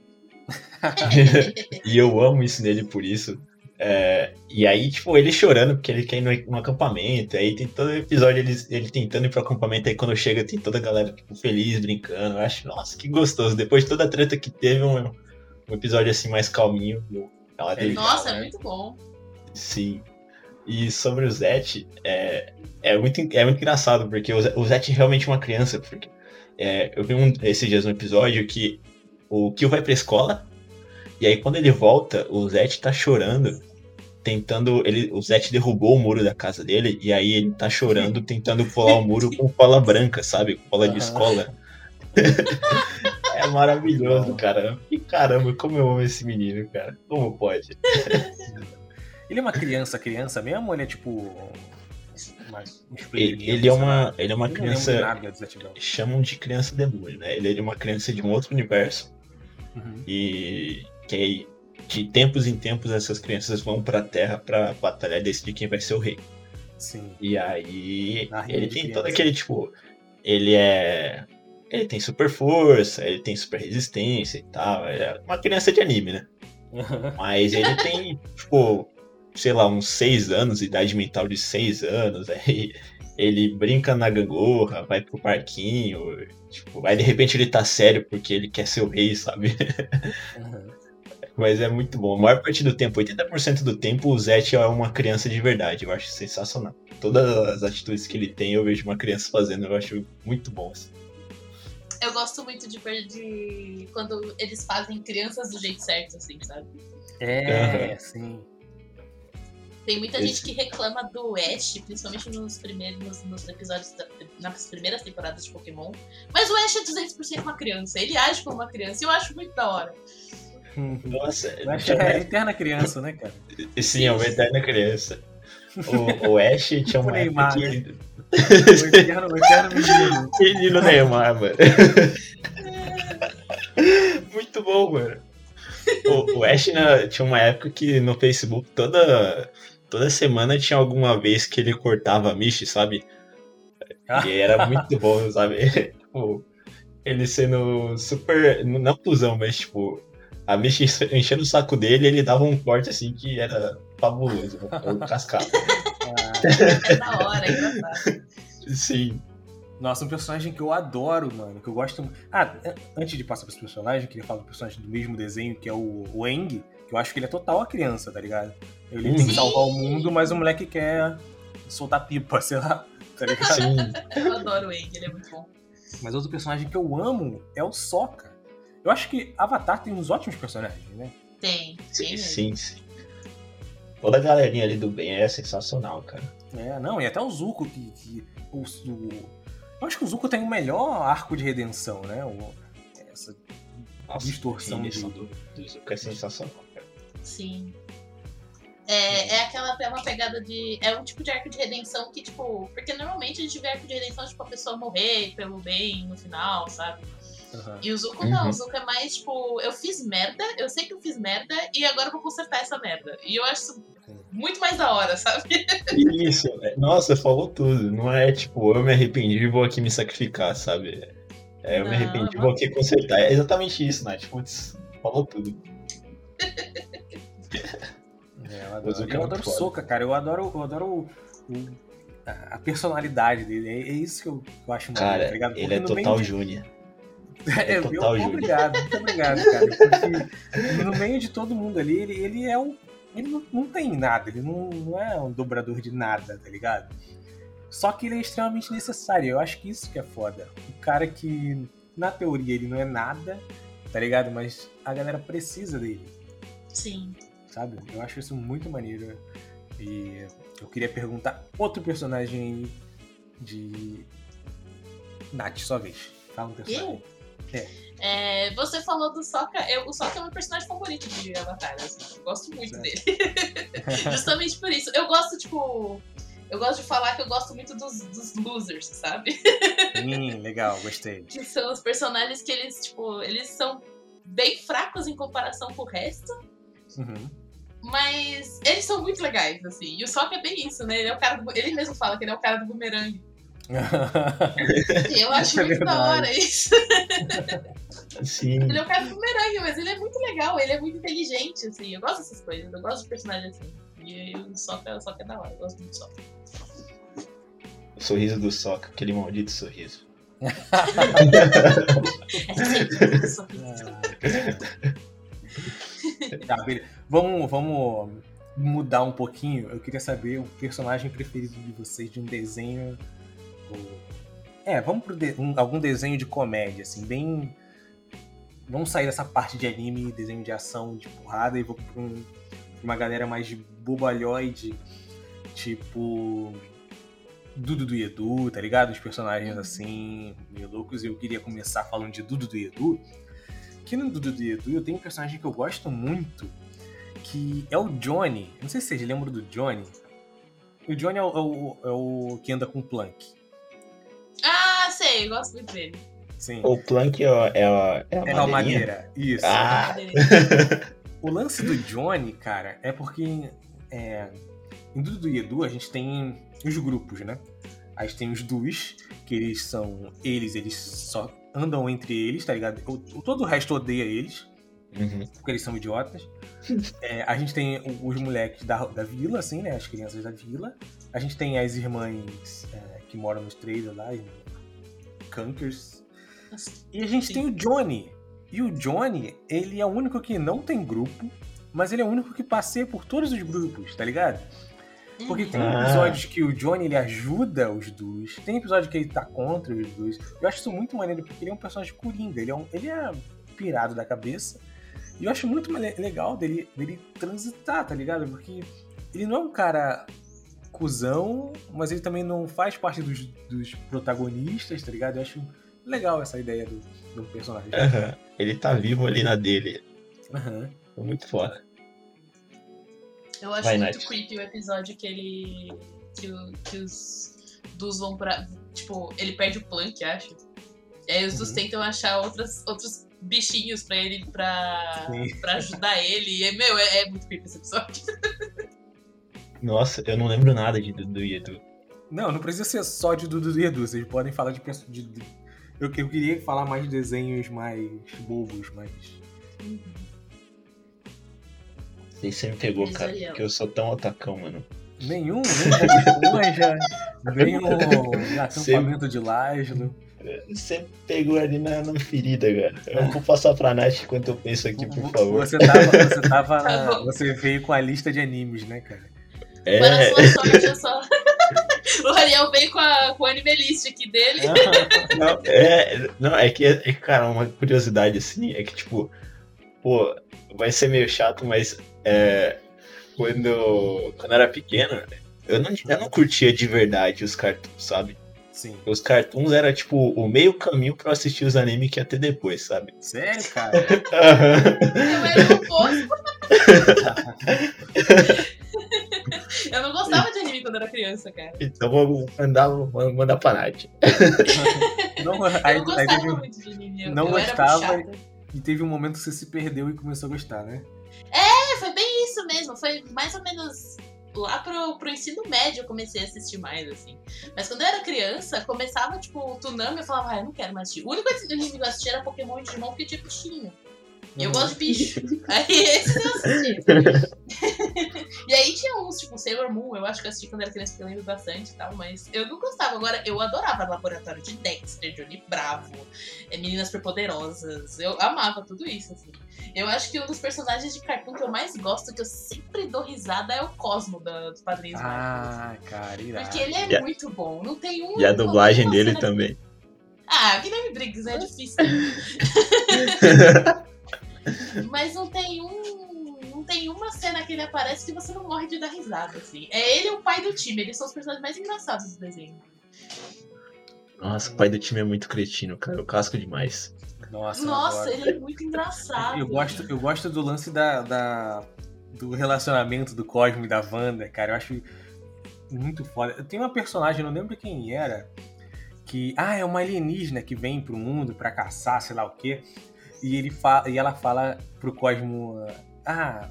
[LAUGHS] [LAUGHS] e eu amo isso nele por isso. É, e aí, tipo, ele chorando porque ele quer ir no, no acampamento. Aí tem todo episódio ele, ele tentando ir pro acampamento. Aí quando chega, tem toda a galera tipo, feliz, brincando. Eu acho, nossa, que gostoso. Depois de toda a treta que teve, um, um episódio assim mais calminho. Ela É Nossa, é muito bom. Sim. E sobre o Zet, é, é, muito, é muito engraçado, porque o Zet é realmente uma criança. Porque é, eu vi um, esses dias um episódio que o Kyo vai pra escola, e aí quando ele volta, o Zet tá chorando, tentando. Ele, o Zet derrubou o muro da casa dele, e aí ele tá chorando, tentando pular o muro com cola branca, sabe? Com cola de escola. [LAUGHS] é maravilhoso, cara. E caramba, como eu amo esse menino, cara. Como pode? [LAUGHS] Ele é uma criança, criança mesmo? Ou ele é tipo. Ele, experimento, ele é uma, ele é uma criança. nada chamam de criança demônio, né? Ele é uma criança de um outro universo Uhum. e que aí, de tempos em tempos essas crianças vão pra Terra pra batalhar e decidir quem vai ser o rei. Sim. E aí ele tem todo aquele tipo, ele é ele tem super força, ele tem super resistência e tal, é uma criança de anime, né? [LAUGHS] Mas ele tem, tipo, sei lá, uns seis anos, idade mental de seis anos, aí ele brinca na gangorra, vai pro parquinho, tipo, aí de repente ele tá sério porque ele quer ser o rei, sabe? Uhum. Mas é muito bom. A maior parte do tempo, 80% do tempo, o Zet é uma criança de verdade. Eu acho sensacional. Todas as atitudes que ele tem, eu vejo uma criança fazendo, eu acho muito bom. assim. Eu gosto muito de, de quando eles fazem crianças do jeito certo, assim, sabe? É, Aham. sim. Tem muita Esse- gente que reclama do Ash, principalmente nos primeiros nos, nos episódios, da- nas primeiras temporadas de Pokémon. Mas o Ash é 200% uma criança, ele age como uma criança e eu acho muito da hora. Nossa, Eu acho que é a eterna criança, né, cara? [LAUGHS] sim, é uma eterna criança. O, o Ash tinha [LAUGHS] uma Neymar, época né? que... O eterno, o eterno menino. [LAUGHS] Menino Neymar, mano. Muito bom, mano. O, o Ash né, tinha uma época que no Facebook toda, toda semana tinha alguma vez que ele cortava a Michi, sabe? E era muito bom, sabe? tipo, ele sendo super. Não cuzão, mas tipo. A Michi enchendo o saco dele ele dava um corte assim que era fabuloso. O cascado. Ah, É da hora, é engraçado. Sim. Nossa, um personagem que eu adoro, mano, que eu gosto muito. Ah, an- antes de passar pra esse personagem, eu queria falar do personagem do mesmo desenho, que é o, o Eng, que eu acho que ele é total a criança, tá ligado? Ele tem que Sim. salvar o mundo, mas o moleque quer soltar pipa, [LAUGHS] sei lá, tá ligado? Sim. Eu adoro o Eng, ele é muito bom. Mas outro personagem que eu amo é o Sokka. Eu acho que Avatar tem uns ótimos personagens, né? Tem, tem Sim, mesmo. sim, sim. Toda a galerinha ali do bem é sensacional, cara. É, não, e até o Zuko, que. que o, o- eu acho que o Zuko tem o melhor arco de redenção, né? O- essa Nossa, distorção de. do, do Zuko é sensacional, cara. Sim. É, é aquela é uma pegada de. É um tipo de arco de redenção que, tipo. Porque normalmente a gente vê arco de redenção, tipo, a pessoa morrer pelo bem no final, sabe? Aham. E o Zuko não, Uhum. o Zuko é mais, tipo, eu fiz merda, eu sei que eu fiz merda e agora eu vou consertar essa merda. E eu acho isso muito mais da hora, sabe? Isso, é- nossa, falou tudo. Não é tipo, eu me arrependi e vou aqui me sacrificar, sabe? É, eu me Não, arrependi e vou aqui consertar. É exatamente isso, né? Tipo, putz, falou tudo. [LAUGHS] É, eu O adoro, é eu muito adoro foda. Soca, cara. Eu adoro, eu adoro o- o- a personalidade dele. É, é isso que eu, eu acho maneiro, Cara, tá ligado? ele é Porque total de- Júnior. É, É eu- total Júnior. obrigado, muito obrigado, cara. Porque no meio de todo mundo ali, ele, ele é um. Ele não, não tem nada, ele não, não é um dobrador de nada, tá ligado? Só que ele é extremamente necessário. Eu acho que isso que é foda. O cara que, na teoria, ele não é nada, tá ligado? Mas a galera precisa dele, Sim. sabe? Eu acho isso muito maneiro. E eu queria perguntar outro personagem aí de. Nath, sua vez. Fala um personagem. É, você falou do Sokka. Eu, o Sokka é o meu personagem favorito de Avatar. Assim, eu gosto muito Certo. dele. [LAUGHS] Justamente por isso. Eu gosto, tipo. Eu gosto de falar que eu gosto muito dos, dos losers, sabe? Sim, legal, gostei. Que são os personagens que eles, tipo, eles são bem fracos em comparação com o resto. Uhum. Mas eles são muito legais, assim. E o Sokka é bem isso, né? Ele, é o cara do- ele mesmo fala que ele é o cara do bumerangue. Eu [LAUGHS] acho É muito da hora isso. Sim. Ele é o cara do bumerangue, mas ele é muito legal, ele é muito inteligente, assim. Eu gosto dessas coisas, eu gosto de personagem assim. E o Sokka, o Sokka é da hora, eu gosto muito do Sokka. O sorriso do Soca, aquele maldito sorriso. É [LAUGHS] um. Tá. Vamos, vamos mudar um pouquinho. Eu queria saber o personagem preferido de vocês de um desenho. É, vamos pro de- um- algum desenho de comédia, assim, bem. Vamos sair dessa parte de anime, desenho de ação, de porrada, e vou pra, um- pra uma galera mais bobalhoide, tipo. Dudu do Edu, tá ligado? Os personagens assim, meio loucos. Eu queria começar falando de Dudu do Edu. Que no Dudu do Edu eu tenho um personagem que eu gosto muito, que é o Johnny. Não sei se vocês lembram do Johnny. O Johnny é o, é o- é o que anda com o Plank. Ah, sei, eu gosto muito dele. Sim. O Plank é, a- é, a- é a é a madeira. Isso. Ah. [LAUGHS] O lance do Johnny, cara, é porque é, em Dudu do Edu a gente tem os grupos, né? A gente tem os Dus, que eles são. Eles, eles só andam entre eles, tá ligado? O, o- todo o resto odeia eles. Uhum. porque eles são idiotas. [LAUGHS] É, a gente tem os moleques da, da vila, assim, né? As crianças da vila. A gente tem as irmãs é, que moram nos trailers lá, em Kankers. E a gente Sim. tem o Johnny. E o Johnny, ele é o único que não tem grupo, mas ele é o único que passeia por todos os grupos, tá ligado? Porque tem Ah. episódios que o Johnny ele ajuda os dois, tem episódio que ele tá contra os dois. Eu acho isso muito maneiro, porque ele é um personagem coringa, ele é, um, ele é pirado da cabeça. E eu acho muito legal dele, dele transitar, tá ligado? Porque ele não é um cara cuzão, mas ele também não faz parte dos, dos protagonistas, tá ligado? Eu acho legal essa ideia do, do personagem. Aham. Ele tá vivo ali na dele. É muito foda. Eu acho Vai, muito Nath. creepy o episódio que ele. que, o- que os Dus vão pra. Tipo, ele perde o Plank, acho. E aí os Uhum. tentam achar outras, outros bichinhos pra ele pra, Sim. pra ajudar ele. E, meu, é, é muito creepy esse episódio. [LAUGHS] Nossa, eu não lembro nada de Dudu e Edu. Não, não precisa ser só de Dudu e Edu. Vocês podem falar de, de, de- eu, eu queria falar mais de desenhos mais bobos, mais. Você sempre me pegou, cara, porque eu sou tão otacão, mano. Nenhum, nem Esponja, nem o acampamento de Laszlo. Você pegou ali na, na ferida, cara. Eu vou passar pra Nath enquanto eu penso aqui, por favor. Você tava, você tava [LAUGHS] Tá na- bom. Você veio com a lista de animes, né, cara? É, Para a sua sorte, eu só. [LAUGHS] o Ariel veio com, a, com o anime list aqui dele. não, é, não, é que, é, que, cara, uma curiosidade assim, é que, tipo, pô, vai ser meio chato, mas é, quando, quando eu era pequeno, eu não, eu não curtia de verdade os cartoons, sabe? Sim. Os cartoons era tipo o meio caminho pra eu assistir os animes que ia ter depois, sabe? Sério, cara? [LAUGHS] Eu era o oposto. [LAUGHS] Eu não gostava de anime quando era criança, cara. então vou mandar, vou mandar pra Nath. [LAUGHS] Não, Eu aí, não aí gostava teve, muito de anime. Eu, não eu gostava e teve um momento que você se perdeu e começou a gostar, né? É, foi bem isso mesmo. Foi mais ou menos lá pro, pro ensino médio eu comecei a assistir mais, assim. Mas quando eu era criança, começava, tipo, o Tsunami, eu falava, ah, eu não quero mais assistir. O único anime que eu assistia era Pokémon e Digimon, porque tinha bichinho. E eu Uhum. gosto de bicho. [LAUGHS] Aí esse eu assistia. [LAUGHS] e aí tinha uns, tipo, Sailor Moon, eu acho que eu assisti quando era criança, porque eu lembro bastante e tal, mas eu não gostava. Agora, eu adorava Laboratório de Dexter, Johnny Bravo, é, Meninas Superpoderosas. Eu amava tudo isso, assim. Eu acho que um dos personagens de cartoon que eu mais gosto, que eu sempre dou risada, é o Cosmo da, dos Padrinhos. Ah, cara, irado. Porque ele é a- muito bom. Não tem um. E a dublagem dele também. Ah, Guilherme Briggs, né? É difícil. [LAUGHS] Mas não tem um. Não tem uma cena que ele aparece que você não morre de dar risada, assim. É ele e o pai do time, eles são os personagens mais engraçados do desenho. Nossa, o pai do time é muito cretino, cara. Eu casco demais. Nossa, Nossa, ele é muito engraçado. Eu gosto, eu gosto do lance da, da- do relacionamento do Cosmo e da Wanda, cara. Eu acho muito foda. Eu tenho uma personagem, eu não lembro quem era, que. Ah, é uma alienígena que vem pro mundo pra caçar, sei lá o quê. E, ele fa e ela fala pro Cosmo: Ah,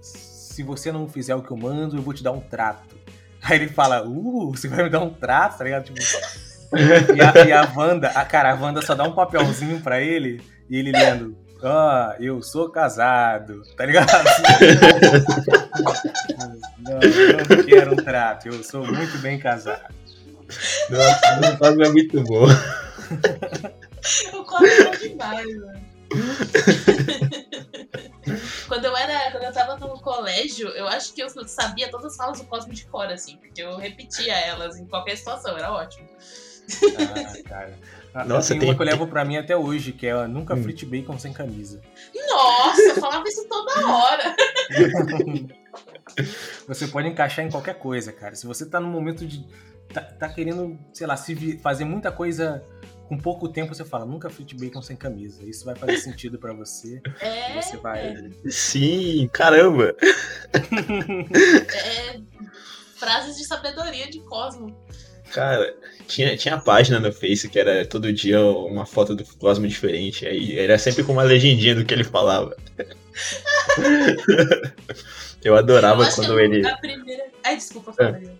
se você não fizer o que eu mando, eu vou te dar um trato. Aí ele fala: Uh, você vai me dar um trato, tá ligado? Tipo, e, a, e a Wanda, a, cara, a Wanda só dá um papelzinho pra ele e ele lendo. Ah, eu sou casado, tá ligado? [LAUGHS] não, eu não quero um trato, eu sou muito bem casado. Nossa, o Cosmo é muito bom. [LAUGHS] O Cosmo é demais, mano. [LAUGHS] quando eu era. Quando eu tava no colégio, eu acho que eu sabia todas as falas do Cosmo de cor, assim, porque eu repetia elas em qualquer situação, era ótimo. Ah, cara. Ah, Nossa, tem, tem- uma que eu levo pra mim até hoje, que é nunca Hum. frite bacon sem camisa. Nossa, eu falava isso toda hora. [LAUGHS] Você pode encaixar em qualquer coisa, cara. Se você tá num momento de. tá, tá querendo, sei lá, se fazer muita coisa com pouco tempo, você fala, nunca frite bacon sem camisa. Isso vai fazer sentido pra você. É. Você vai. Sim, caramba. é frases de sabedoria de Cosmo. Cara, tinha, tinha página no Face que era todo dia uma foto do Cosmo diferente. Aí era sempre com uma legendinha do que ele falava. [LAUGHS] Eu adorava eu acho quando que ele. a primeira. Ai, desculpa, Fabrício.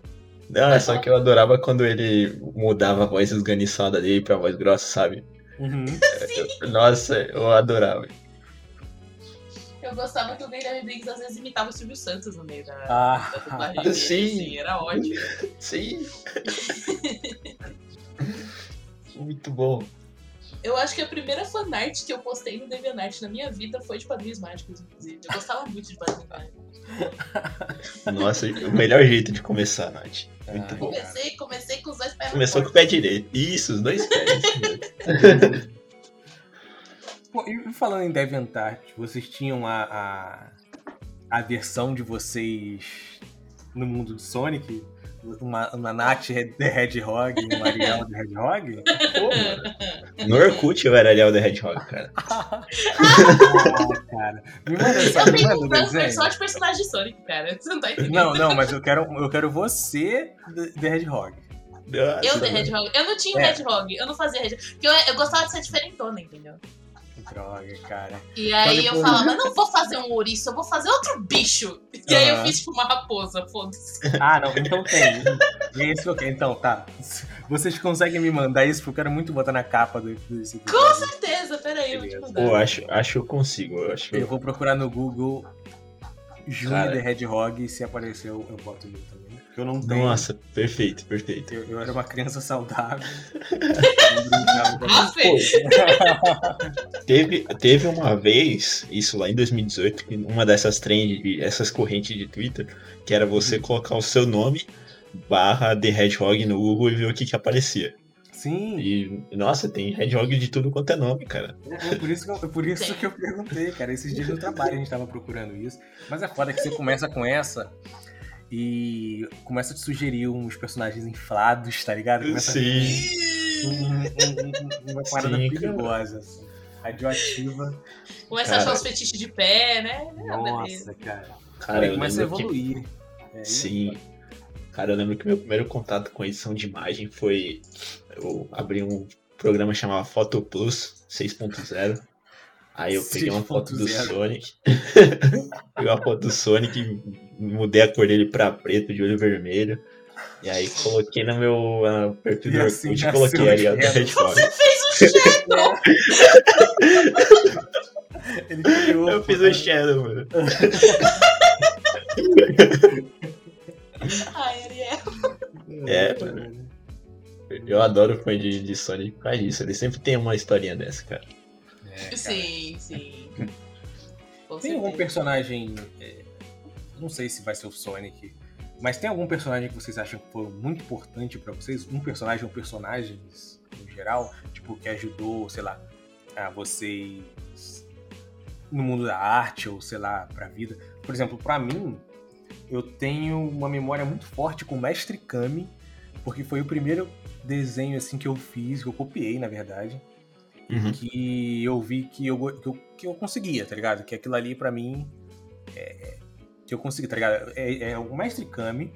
Não, é só que eu adorava quando ele mudava a voz esganiçada dele pra voz grossa, sabe? Uhum. Nossa, eu adorava. Eu gostava que o Guilherme Briggs às vezes imitava o Silvio Santos no meio da, da Ah, dublagem dele, Sim. assim, era ótimo. Sim. Muito bom. Eu acho que a primeira fanart que eu postei no DeviantArt na minha vida foi de Padrinhos Mágicos, inclusive. Eu gostava muito de Padrinhos Mágicos. Nossa, o melhor jeito de começar, Nath. Muito Ah, bom. Comecei, comecei com os dois pés Começou com o pé direito. Isso, os dois pés. [LAUGHS] Pô, e falando em DeviantArt, vocês tinham a, a, a versão de vocês no mundo do Sonic? Uma, uma Nath Red- The Hedgehog e uma Ariel The Hedgehog? Pô. No Orkut eu era Léo da Hedgehog, cara. [LAUGHS] Ah, cara. Me manda, Eu sabe, me tenho um desenho. só de personagem de Sonic, cara. Você não tá entendendo. Não, não, mas eu quero, eu quero você The, The Hedgehog. Eu dei mano. Hedgehog. Eu não tinha um É. Hedgehog, eu não fazia Hedgehog. Porque eu, eu gostava de ser diferentona, entendeu? Droga, cara. E aí Então, eu depois- falava, não vou fazer um ouriço, eu vou fazer outro bicho. E aí eu fiz tipo uma raposa, foda-se. Ah, não, então tem. É isso que eu quero. Então, tá. Vocês conseguem me mandar isso? Porque eu quero muito botar na capa do, desse Com episódio. certeza, peraí, eu vou te mandar. Pô, acho, acho que eu consigo. Eu acho Eu eu... vou procurar no Google Júnior. The Hedgehog e se aparecer eu, eu boto o meu também. Porque eu não tenho. Nossa, perfeito, perfeito. Eu, eu era uma criança saudável. Ah. [LAUGHS] Teve, teve uma vez, isso lá em 2018, que uma dessas trends, essas correntes de Twitter, que era você colocar o seu nome barra The Hedgehog no Google e ver o que que aparecia. Sim. E, nossa, tem Hedgehog de tudo quanto é nome, cara. É por isso, que eu, é por isso que eu perguntei, cara. Esses dias no trabalho a gente tava procurando isso. Mas é foda que você começa com essa e começa a te sugerir uns personagens inflados, tá ligado? Começa Sim. Um, um, um, uma parada Sim, perigosa, assim. Radioativa. Começa a achar os fetiches de pé, né? Ah, Nossa, cara. Cara, Aí começa a lembro que- evoluir. É, Sim. Cara, eu lembro que meu primeiro contato com edição de imagem foi. Eu abri um programa chamado Photo Plus 6.0. Aí eu peguei uma foto do 6.0. Sonic. [LAUGHS] peguei uma foto do Sonic, mudei a cor dele pra preto de olho vermelho. E aí coloquei no meu ah, perfil do E assim Orkut e coloquei ali. Hedgehog. Você fez um shadow! [LAUGHS] Ele criou. Eu fiz o Shadow, mano. [LAUGHS] Ai, Ariel. É, mano. Eu adoro fã de, de Sonic por causa disso. Ele sempre tem uma historinha dessa, cara. É, cara. Sim, [LAUGHS] sim. Tem algum personagem. é, não sei se vai ser o Sonic. Mas tem algum personagem que vocês acham que foi muito importante pra vocês? Um personagem ou personagens no geral? Tipo, que ajudou, sei lá, a vocês no mundo da arte ou sei lá, pra vida. Por exemplo, pra mim, eu tenho uma memória muito forte com o Mestre Kami, porque foi o primeiro desenho assim que eu fiz, que eu copiei, na verdade Uhum. que eu vi que eu, que eu, que eu conseguia, tá ligado? Que aquilo ali pra mim é, que eu consegui, tá ligado? É, é o Mestre Kami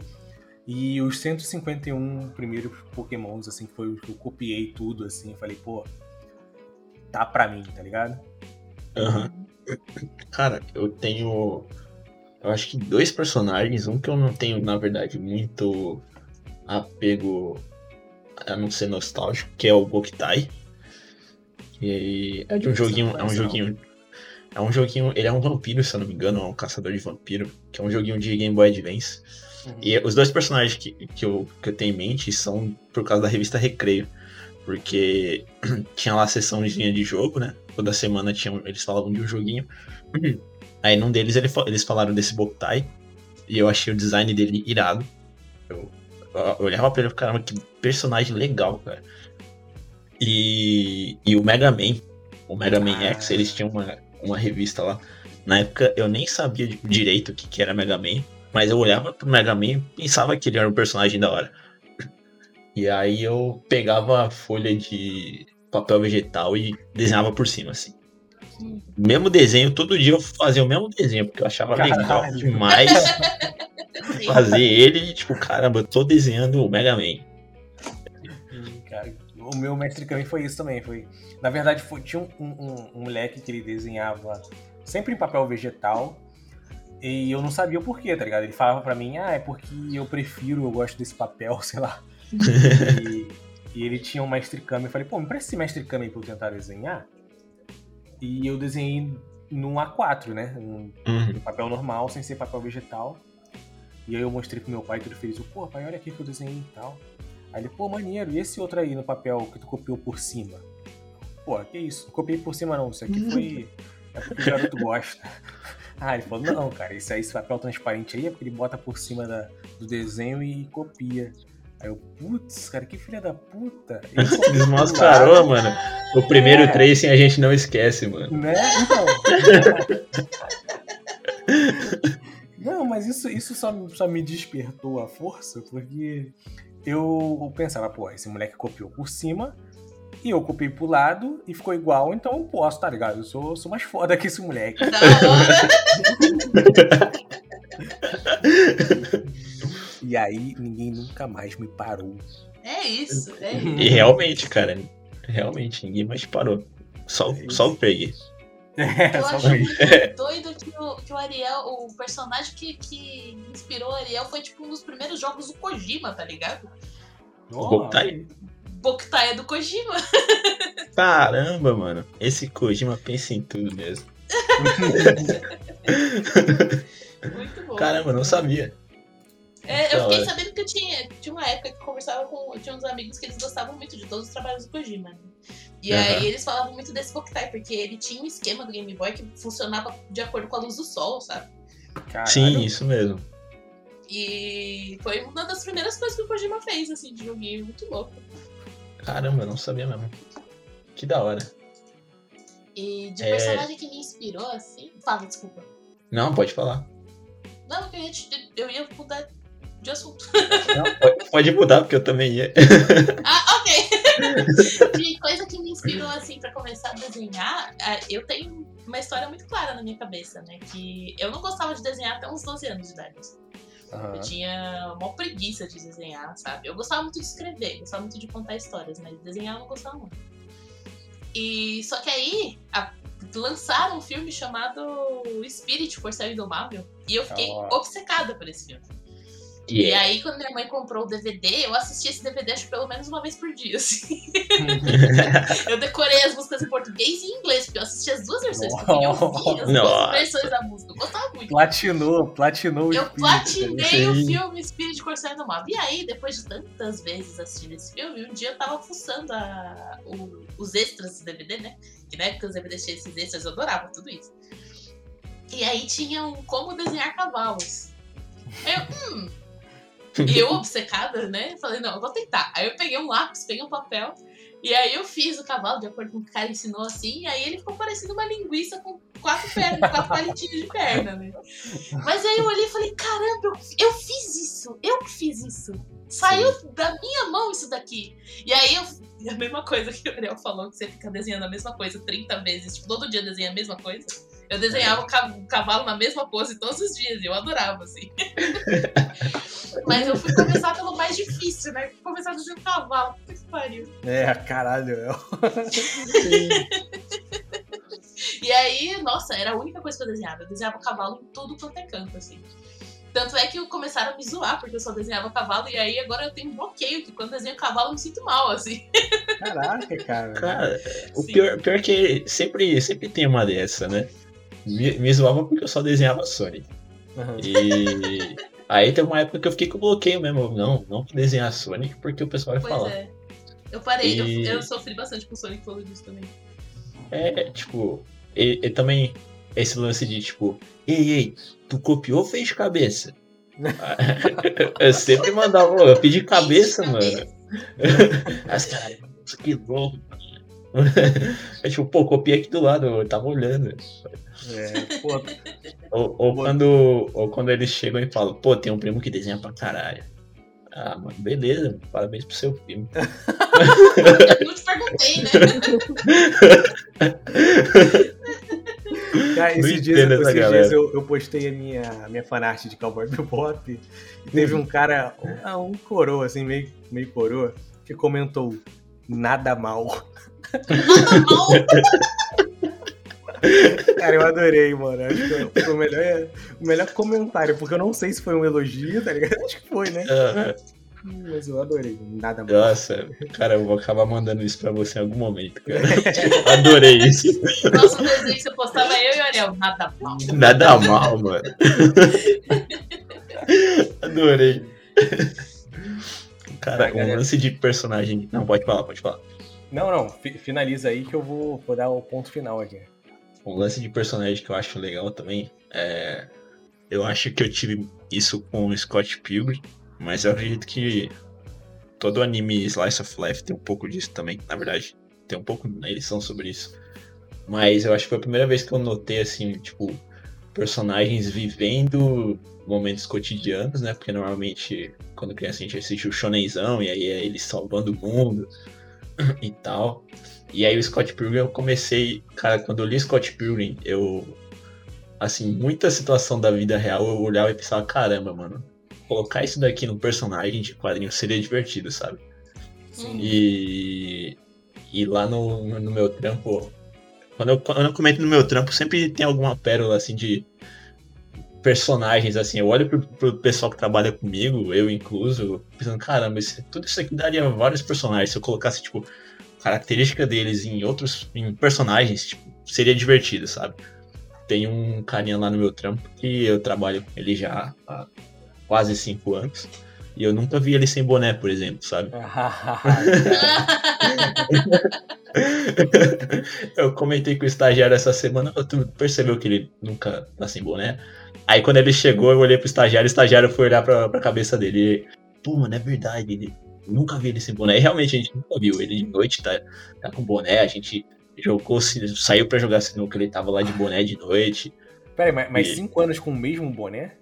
e os 151 primeiros Pokémons, assim, que foi o que eu copiei tudo, assim, falei, pô, tá pra mim, tá ligado? Aham. Cara, eu tenho. Eu acho que dois personagens. Um que eu não tenho, na verdade, muito apego a não ser nostálgico, que é o Boktai. Que é de um joguinho. É um joguinho. É um joguinho. Ele é um vampiro, se eu não me engano, é um caçador de vampiro. Que é um joguinho de Game Boy Advance. E os dois personagens que, que, eu, que eu tenho em mente são por causa da revista Recreio. Porque [CLEARS THROAT] tinha lá a sessãozinha de jogo, né? Toda semana tinha, eles falavam de um joguinho. [CLEARS THROAT] Aí num deles ele eles falaram desse Boktai. E eu achei o design dele irado. Eu, eu olhava pra ele e caramba, que personagem legal, cara. E, e o Mega Man, o Mega Man Ah. X, eles tinham uma, uma revista lá. Na época eu nem sabia direito o que, que era Mega Man. Mas eu olhava pro Mega Man e pensava que ele era um personagem da hora. E aí eu pegava a folha de papel vegetal e desenhava por cima, assim. Hum. Mesmo desenho, todo dia eu fazia o mesmo desenho, porque eu achava legal Caralho. demais Sim. fazer ele e, tipo, caramba, eu tô desenhando o Mega Man. O meu mestre Kami foi isso também. Foi, na verdade, foi, tinha um, um- um moleque que ele desenhava sempre em papel vegetal. E eu não sabia o porquê, tá ligado? Ele falava pra mim, ah, é porque eu prefiro, eu gosto desse papel, [LAUGHS] sei lá. e, e ele tinha um mestre Kami. Eu falei, pô, me presta esse mestre Kami pra eu tentar desenhar. E eu desenhei num A4, né? Um Uhum. papel normal, sem ser papel vegetal. E aí eu mostrei pro meu pai, todo feliz, eu, pô, pai, olha aqui que eu desenhei e tal. Aí ele, pô, maneiro, e esse outro aí no papel que tu copiou por cima? Pô, que isso? Não copiei por cima não, isso aqui foi. [LAUGHS] É porque o garoto gosta. [LAUGHS] Ah, ele falou, não, cara, esse aí, esse papel transparente aí é porque ele bota por cima da- do desenho e copia. Aí eu, putz, cara, que filha da puta. [LAUGHS] Desmascarou, mano. O primeiro É. tracing a gente não esquece, mano. Né? Então. Não, mas isso, isso só, só me despertou a força, porque eu pensava, pô, esse moleque copiou por cima e eu copiei pro lado e ficou igual, então eu posso, tá ligado? Eu sou, sou mais foda que esse moleque. [LAUGHS] E aí ninguém nunca mais me parou. É isso, é E realmente, cara, realmente, ninguém mais parou. Só, só o Peg. É, Eu acho [LAUGHS] doido que o, que o Ariel, o personagem que, que inspirou o Ariel foi tipo um dos primeiros jogos do Kojima, tá ligado? O Boktai? Boktai é do Kojima. [LAUGHS] Caramba, mano. Esse Kojima pensa em tudo mesmo. Muito bom. Caramba, eu não sabia. É, eu fiquei sabendo que eu tinha, tinha uma época que eu conversava com. Tinha uns amigos que eles gostavam muito de todos os trabalhos do Kojima. né? E Aham. aí eles falavam muito desse Boktai, porque ele tinha um esquema do Game Boy que funcionava de acordo com a luz do sol, sabe? Caralho. Sim, isso mesmo. E foi uma das primeiras coisas que o Kojima fez, assim, de joguinho. Muito louco. Caramba, eu não sabia mesmo. Que da hora. E de É. personagem que me inspirou, assim. Fala, desculpa. Não, pode falar. Não, eu ia, te- eu ia mudar de assunto. Não, pode, mudar, porque eu também ia. [LAUGHS] Ah, ok. [LAUGHS] de coisa que me inspirou, assim, pra começar a desenhar, ah, eu tenho uma história muito clara na minha cabeça, né? Que eu não gostava de desenhar até uns 12 anos de idade. Aham. Eu tinha uma preguiça de desenhar, sabe? Eu gostava muito de escrever, gostava muito de contar histórias, mas desenhar eu não gostava muito. E só que aí a- lançaram um filme chamado Spirit, Força Indomável, e eu fiquei Ó. obcecada por esse filme. E E aí, quando minha mãe comprou o DVD, eu assisti esse DVD acho que pelo menos uma vez por dia, assim. [LAUGHS] Eu decorei as músicas em português e em inglês, porque eu assisti as duas versões, porque eu as duas Nossa. versões da música. Eu gostava muito. Platinou, platinou o Eu espírito, platinei o Sim. filme Espírito Corsário do Mal. E aí, depois de tantas vezes assistindo esse filme, um dia eu tava fuçando a- o- os extras do DVD, né? Que na época os DVDs tinham esses extras, eu adorava tudo isso. E aí tinha um como desenhar cavalos. Aí eu, hum. E eu, [LAUGHS] obcecada, né? Falei, não, eu vou tentar. Aí eu peguei um lápis, peguei um papel. E aí eu fiz o cavalo de acordo com o que o cara ensinou assim. E aí ele ficou parecendo uma linguiça com quatro pernas, quatro palitinhos de perna, né? Mas aí eu olhei e falei, caramba, eu, eu fiz isso, eu que fiz isso. Saiu da minha mão isso daqui. E aí eu. e A mesma coisa que o Ariel falou, que você fica desenhando a mesma coisa 30 vezes, tipo, todo dia desenha a mesma coisa. Eu desenhava o ca- o cavalo na mesma pose todos os dias, e eu adorava, assim. [LAUGHS] Mas eu fui começar pelo mais difícil, né? Fui começar desenhando cavalo. Puta que pariu. É, caralho. é. E aí, nossa, era a única coisa que eu desenhava. Eu desenhava cavalo em tudo quanto é canto, assim. Tanto é que começaram a me zoar, porque eu só desenhava cavalo, e aí agora eu tenho um bloqueio, que quando eu desenho cavalo eu me sinto mal, assim. Caraca, cara. Cara, o Sim. pior, pior que sempre, sempre tem uma dessa, né? Me, me zoava porque eu só desenhava Sonic. Aham. E aí teve uma época que eu fiquei com bloqueio mesmo. Não, não desenhar Sonic, porque o pessoal vai Pois falar. é. Eu parei, eu- E- eu, sofri bastante com o Sonic causa disso também. É, tipo, e, e também esse lance de tipo, ei, ei, tu copiou ou fez cabeça? [LAUGHS] eu sempre mandava, "Ô, eu pedi cabeça, mano. As caras, "Nossa, que louco. [LAUGHS] É tipo, pô, copiei aqui do lado, eu tava olhando. É, pô, Ou, ou quando, ou quando eles chegam e falam, pô, tem um primo que desenha pra caralho. Ah, mano, beleza, parabéns pro seu primo. Eu não te perguntei, né? Cara, esses dias, esses dias eu, eu postei a minha, a minha fanart de Cowboy Bebop e teve um cara, um, um coroa, assim, meio, meio coroa, que comentou nada mal. Nada [LAUGHS] mal. Cara, eu adorei, mano. Acho que foi o melhor, o melhor comentário, porque eu não sei se foi um elogio, tá ligado? [LAUGHS] Acho que foi, né? Ah, Mas eu adorei, nada mal. nossa, cara, eu vou acabar mandando isso pra você em algum momento, cara. [LAUGHS] Adorei isso. Nosso desenho que você postava eu e o Ariel. Nada mal. Nada mal, mano. Adorei. Cara, um lance de personagem. Não, pode falar, pode falar. Não, não, fi- finaliza aí que eu vou, vou dar o ponto final aqui. Um lance de personagem que eu acho legal também é. Eu acho que eu tive isso com o Scott Pilgrim, mas eu acredito que todo anime Slice of Life tem um pouco disso também. Na verdade, tem um pouco na edição sobre isso. Mas eu acho que foi a primeira vez que eu notei, assim, tipo, personagens vivendo momentos cotidianos, né? Porque normalmente, quando criança, a gente assiste o Shonenzão e aí é eles salvando o mundo [LAUGHS] e tal. E aí o Scott Pilgrim eu comecei, cara, quando eu li Scott Pilgrim, eu assim, muita situação da vida real eu olhava e pensava, caramba, mano, colocar isso daqui no personagem de quadrinho seria divertido, sabe? Hum. E e lá no, no meu trampo, quando eu, quando eu comento no meu trampo, sempre tem alguma pérola assim de personagens assim, eu olho pro, pro pessoal que trabalha comigo, eu incluso, pensando, caramba, isso- tudo isso aqui daria vários personagens se eu colocasse tipo característica deles em outros em personagens, tipo, seria divertido, sabe? Tem um carinha lá no meu trampo que eu trabalho com ele já há quase cinco anos. E eu nunca vi ele sem boné, por exemplo, sabe? [LAUGHS] eu comentei com o estagiário essa semana, tu percebeu que ele nunca tá sem boné? Aí quando ele chegou, eu olhei pro estagiário, o estagiário foi olhar pra, pra cabeça dele e, pô, mano, é verdade, ele, nunca vi ele sem boné. E realmente a gente nunca viu. Ele de noite tá, tá com boné, a gente jogou, saiu pra jogar sinuca, ele tava lá de boné de noite. Peraí, mas, mas e... cinco anos com o mesmo boné?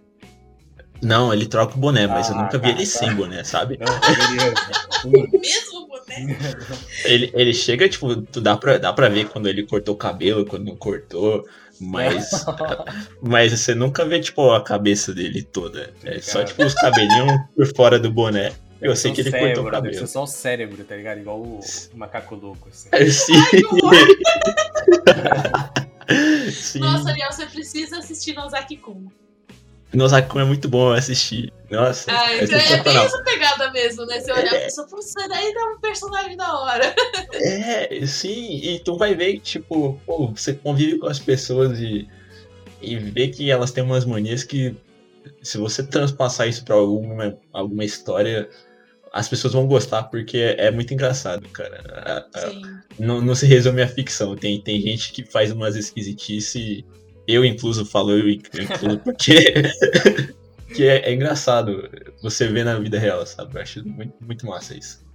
Não, ele troca o boné, mas ah, eu nunca vi tá, ele tá. sem boné, sabe? Não, [LAUGHS] o mesmo boné? Ele, ele chega, tipo, tu dá pra, dá pra ver quando ele cortou o cabelo, quando não cortou, mas. [LAUGHS] mas você nunca vê, tipo, a cabeça dele toda. É só, tipo, os cabelinhos por fora do boné. Eu sei que ele cérebro, cortou o cabelo. Deve ser só o cérebro, tá ligado? Igual o macaco louco, assim. É, [LAUGHS] sim. [LAUGHS] sim. Nossa, Ariel, você precisa assistir Nozaki Kun. Nozaki Kun é muito bom assistir. Nossa. Ah, é, é, é bem essa pegada mesmo, né? Você olhar é... e pensar, pô, isso daí dá um personagem da hora. [LAUGHS] É, sim. E tu vai ver que, tipo, pô, você convive com as pessoas e, e vê que elas têm umas manias que, se você transpassar isso pra alguma, alguma história as pessoas vão gostar porque é, é muito engraçado, cara. não, não se resume à ficção. Tem, tem gente que faz umas esquisitices. Eu, incluso, falo eu, incluso, porque [LAUGHS] que é, é, engraçado você ver na vida real, sabe? Eu acho muito, muito massa isso.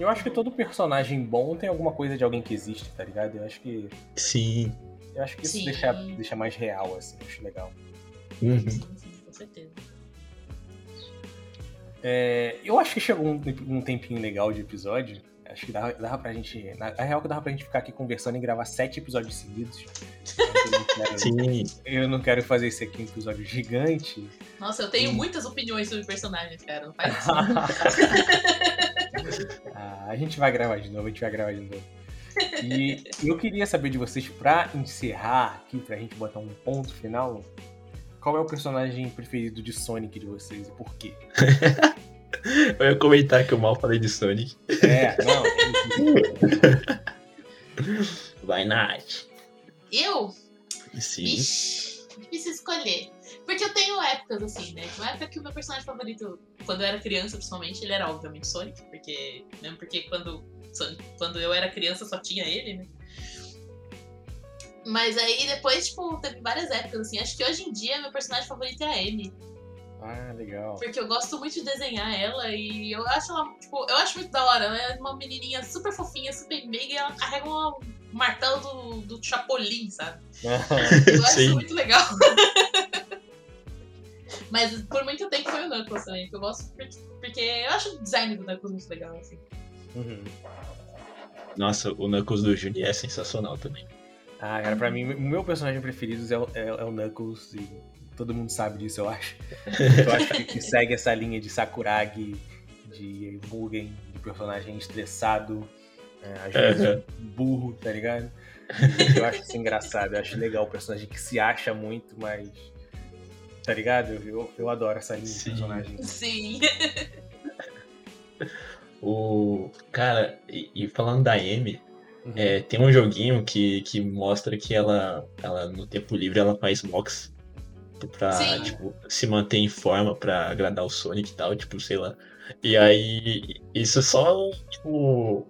Eu acho que todo personagem bom tem alguma coisa de alguém que existe, tá ligado? Eu acho que. Sim. Eu acho que isso deixa, deixa mais real, assim, eu acho legal. Uhum. Sim, com certeza. É, eu acho que chegou um, um, tempinho legal de episódio. Acho que dava, dava pra gente. Na, na real, que dava pra gente ficar aqui conversando e gravar sete episódios seguidos. Eu quero, Sim. Eu não quero fazer esse aqui um episódio gigante. Nossa, eu tenho e... muitas opiniões sobre personagens, cara. Não faz isso. [LAUGHS] ah, a gente vai gravar de novo, a gente vai gravar de novo. E [LAUGHS] eu queria saber de vocês, pra encerrar aqui, pra gente botar um ponto final, qual é o personagem preferido de Sonic de vocês e por quê? [LAUGHS] [LAUGHS] Eu ia comentar que eu mal falei de Sonic. É, não. [LAUGHS] Vai, Nath. Eu? Sim. Ixi, difícil escolher. Porque eu tenho épocas assim, né? Uma época que o meu personagem favorito, quando eu era criança, principalmente, ele era obviamente Sonic, porque. Mesmo porque quando, quando eu era criança só tinha ele, né? Mas aí depois, tipo, teve várias épocas, assim. Acho que hoje em dia meu personagem favorito é a Amy. Ah, legal. Porque eu gosto muito de desenhar ela e eu acho ela, tipo, eu acho muito da hora. Ela é uma menininha super fofinha, super meiga e ela carrega um martelo do, do Chapolin, sabe? [LAUGHS] eu acho muito legal. [LAUGHS] Mas por muito tempo foi o Knuckles também, que eu gosto porque eu acho o design do Knuckles muito legal, assim. Uhum. Nossa, o Knuckles do Juni é sensacional também. Ah, cara, pra mim, o meu personagem preferido é o, é, é o Knuckles e todo mundo sabe disso, eu acho. [LAUGHS] Eu acho que, que segue essa linha de Sakuragi, de Mugen, de personagem estressado, é, às vezes burro, tá ligado? Eu acho isso engraçado, eu acho legal o personagem que se acha muito, mas. Tá ligado? Eu, eu adoro essa linha Sim. de personagem. Sim. o. Cara, e, e falando da Amy, Uhum. É, tem um joguinho que, que mostra que ela, ela, no tempo livre, ela faz mocks pra, tipo, se manter em forma pra agradar o Sonic e tal, tipo, sei lá. E aí, isso só, tipo,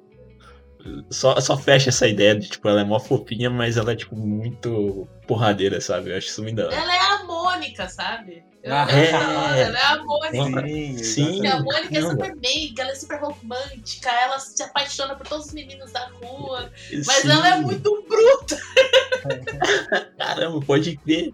só, só fecha essa ideia de, tipo, ela é mó fofinha, mas ela é, tipo, muito porradeira, sabe? Eu acho isso muito da hora. Ela é a Mônica, sabe? Ah, é. Ela é a Mônica. Sim, sim. a Mônica é super meiga, ela é super romântica, ela se apaixona por todos os meninos da rua, mas sim. ela é muito bruta. [LAUGHS] Caramba, pode crer.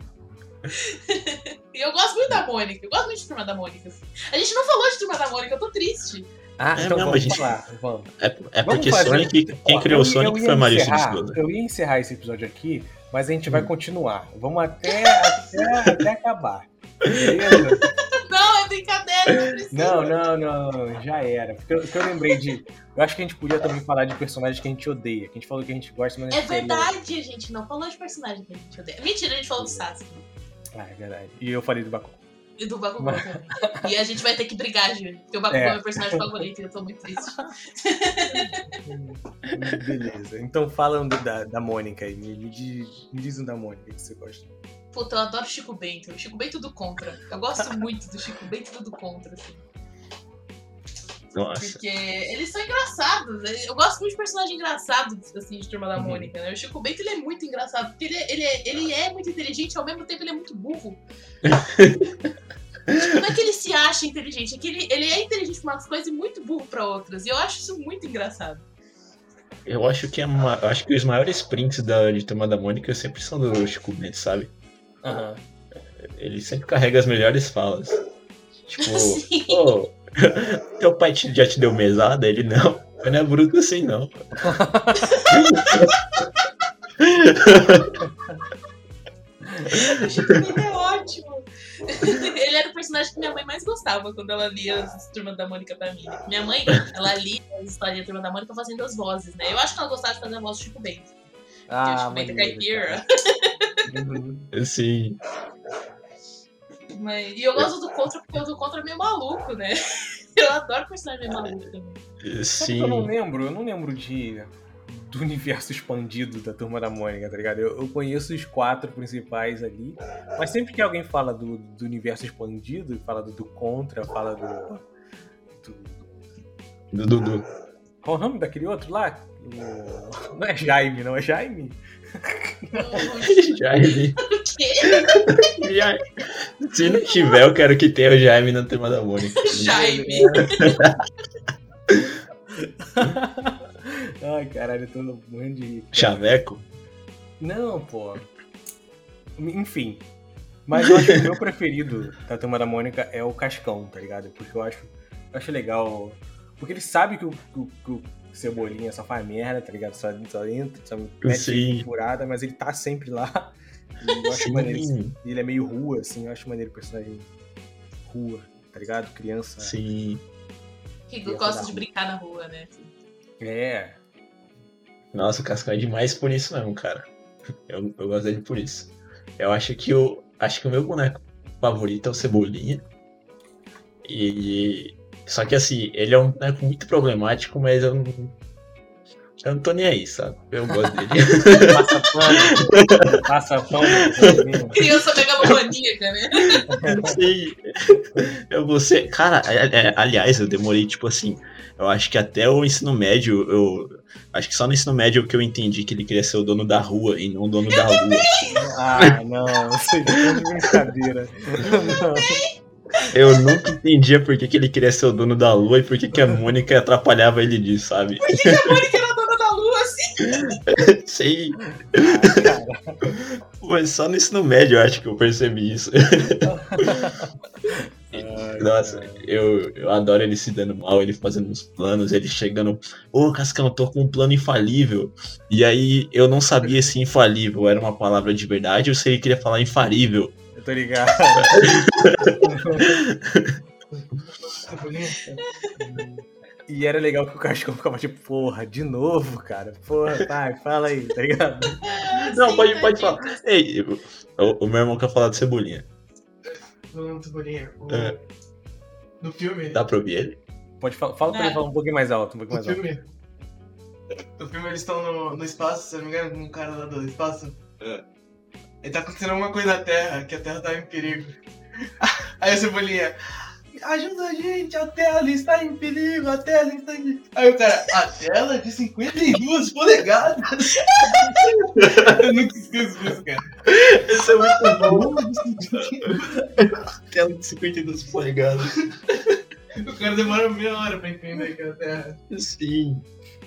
[LAUGHS] E eu gosto muito da Mônica, eu gosto muito de Turma da Mônica. Assim. A gente não falou de Turma da Mônica, eu tô triste. Ah, é então mesmo, vamos gente... falar. Vamos. É, é porque fazer... Sonic, quem Ó, criou o Sonic foi a Marisa Eu ia encerrar esse episódio aqui, mas a gente hum. vai continuar. Vamos até, até, até acabar. Beleza? [LAUGHS] Não, é brincadeira, não Não, não, não, já era. Porque eu, porque eu lembrei de. Eu acho que a gente podia também falar de personagens que a gente odeia. Que a gente falou que a gente gosta, mas. É verdade, a gente não falou de personagens que a gente odeia. Mentira, a gente falou do Sasuke. Ah, é verdade. E eu falei do Bakugou. E do Bakugou mas... E a gente vai ter que brigar, Júlio. Porque o Bakugou é. é meu personagem favorito e eu tô muito triste. [LAUGHS] Beleza. Então falando da, da Mônica aí. Me, me, diz, me diz um da Mônica que você gosta. Puta, eu adoro Chico Bento. Chico Bento do Contra. Eu gosto muito do Chico Bento do Contra, assim. Nossa. Porque eles são engraçados. Né? Eu gosto muito de personagem engraçado, assim, de Turma da uhum. Mônica, né? O Chico Bento, ele é muito engraçado. Porque ele, é, ele, é, ele é muito inteligente e ao mesmo tempo ele é muito burro. [LAUGHS] Tipo, não é que ele se acha inteligente, é que ele, ele é inteligente pra umas coisas e muito burro pra outras. E eu acho isso muito engraçado. Eu acho que, é uma, eu acho que os maiores prints da, de Turma da Mônica sempre são do Chico Bento, sabe? Aham. Ele sempre carrega as melhores falas. Tipo, [LAUGHS] Sim. ô, [LAUGHS] teu pai te- já te deu mesada? Ele não. Mas não é bruto assim, não. Ele é ótimo. Ele era o personagem que minha mãe mais gostava quando ela lia as Turmas da Mônica pra mim. Minha mãe, ela lia as histórias da Turma da Mônica fazendo as vozes, né? Eu acho que ela gostava de fazer a voz do Chico Bento. Ah, Chico Bento é caipira. cara. Mas... E eu gosto do Contra porque o do Contra é meio maluco, né? [LAUGHS] Eu adoro personagem meio maluco também. Sabe que eu não sim. lembro? Eu não lembro de do universo expandido da Turma da Mônica, tá ligado? Eu, eu conheço os quatro principais ali, mas sempre que alguém fala do, do universo expandido, fala do, do Contra, fala do, do- Do Dudu. Qual o nome daquele outro lá? O- Não é Jaime, não é Jaime? Jaime. O quê? Jaime. Se não tiver, eu quero que tenha o Jaime na Turma da Mônica. Jaime. [LAUGHS] Ai, caralho, eu tô morrendo de rir. Chaveco? Não, pô. Enfim. Mas eu acho que o meu preferido da Turma da Mônica é o Cascão, tá ligado? Porque eu acho, eu acho legal. Porque ele sabe que o, que o- que o Cebolinha só faz merda, tá ligado? Só, só entra, só mete furada, mas ele tá sempre lá. E eu acho maneiro. Ele é meio rua, assim, eu acho maneiro o personagem rua, tá ligado? Criança. sim. Que gosta de brincar na rua, né? É. Nossa, o Cascão é demais por isso mesmo, cara. Eu, eu gosto dele por isso. Eu acho que o. Acho que o meu boneco favorito é o Cebolinha. E. Só que assim, ele é um boneco muito problemático, mas eu não. Eu não tô nem aí, sabe? Eu gosto dele. [LAUGHS] Passa pano. passa pano. Criança megalomaníaca, né? Sim. Eu vou ser. Cara, é- aliás, eu demorei, tipo assim. Eu acho que até o ensino médio, eu. Acho que só no ensino médio que eu entendi que ele queria ser o dono da rua e não o dono da rua. Ah, não. Isso é de brincadeira. Não. Eu nunca entendia por que, que ele queria ser o dono da lua e por que, que a Mônica atrapalhava ele disso, sabe? A Mônica era dona da lua, assim. [LAUGHS] Sei. Mas só no ensino médio eu acho que eu percebi isso. Nossa, eu, eu adoro ele se dando mal, ele fazendo uns planos, ele chegando. Ô, Cascão, eu tô com um plano infalível. E aí eu não sabia se infalível era uma palavra de verdade ou se ele queria falar infalível. Eu tô ligado. E era legal que o Cascão ficava tipo, porra, de novo, cara. Porra, tá, fala aí, tá ligado? Não, Sim, pode, pode tadinho. falar. Ei, o, o meu irmão quer falar de cebolinha. Cebolinha. o- É. No filme. Dá pra ouvir ele? Pode falar, fala pra ele É. falar um pouquinho mais alto, um pouquinho No mais alto. filme. No filme eles estão no, no espaço, se eu não me engano, com um cara lá do espaço. É. Tá acontecendo alguma coisa na Terra, que a Terra tá em perigo. [LAUGHS] Aí a Cebolinha, ajuda a gente, a Terra está em perigo, a Terra está em perigo. Aí o cara, a tela de 52 polegadas. [LAUGHS] eu nunca esqueço disso, cara. Isso é muito bom. Tela de 52 polegadas. O cara demora meia hora pra entender que é a Terra. Sim.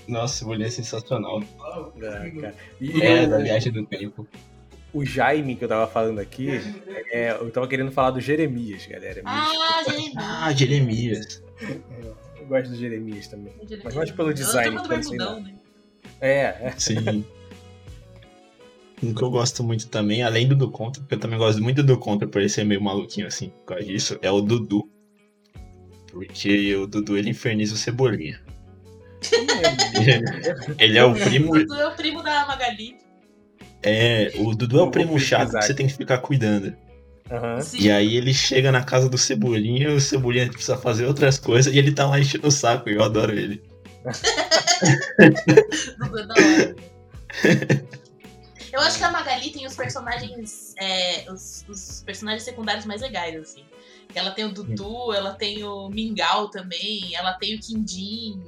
Nossa, cebolinha é sensacional. Ah, cara. E É, da viagem do tempo. O Jaime que eu tava falando aqui, é, eu tava querendo falar do Jeremias, galera. Ah, Jeremias. Ah, Jeremias. Eu gosto do Jeremias também. Mas mais pelo design, Eu sei bermudão, né? É, é. Sim. Um que eu gosto muito também, além do do Contra, porque eu também gosto muito do Contra por ele ser meio maluquinho assim, por causa disso, é o Dudu. Porque o Dudu ele inferniza o Cebolinha. [LAUGHS] Ele é o primo. Dudu é o primo da Magali. É, o Dudu é o primo chato que você tem que ficar cuidando. Sim. E aí ele chega na casa do Cebolinha, o Cebolinha precisa fazer outras coisas e ele tá lá enchendo o saco, e eu adoro ele. Dudu é da hora. Eu acho que a Magali tem os personagens. é, os, os personagens secundários mais legais, assim. Ela tem o Dudu, ela tem o Mingau também, ela tem o Quindim.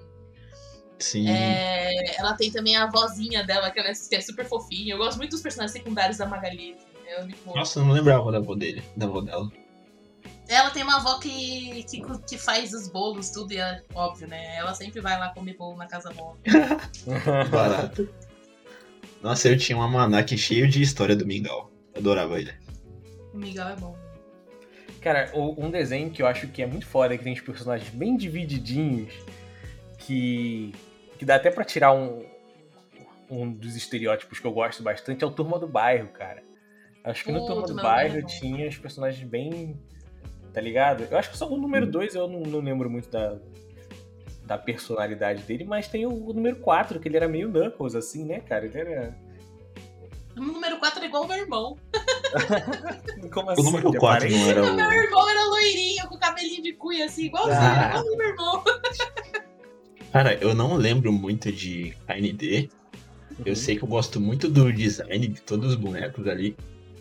Sim. é, ela tem também a vozinha dela, que, ela é, que é super fofinha. Eu gosto muito dos personagens secundários da Magali. assim, É bom. Nossa, eu não lembrava da avó dele, da avó dela. Ela tem uma avó que, que, que faz os bolos, tudo, e ela, óbvio, né? Ela sempre vai lá comer bolo na casa nova. [LAUGHS] Barato. Nossa, eu tinha um almanac cheio de história do Mingau. Adorava ele. O Miguel é bom. Cara, um desenho que eu acho que é muito foda, que tem os personagens bem divididinhos, que, que dá até pra tirar um, um dos estereótipos que eu gosto bastante, é o Turma do Bairro, cara. Acho que no Turma do Bairro é bom. tinha os personagens bem. Tá ligado? Eu acho que só o número 2 eu não, não lembro muito da, da personalidade dele, mas tem o, o número 4, que ele era meio Knuckles, assim, né, cara? Ele era. O número 4 é igual o meu irmão. [LAUGHS] Como O assim? número de 4 não aparência? era [LAUGHS] O meu o. irmão era loirinho, com cabelinho de cuia, assim, igualzinho, Ah. igual o meu irmão. [LAUGHS] Cara, eu não lembro muito de KND. Eu Uhum. sei que eu gosto muito do design de todos os bonecos ali.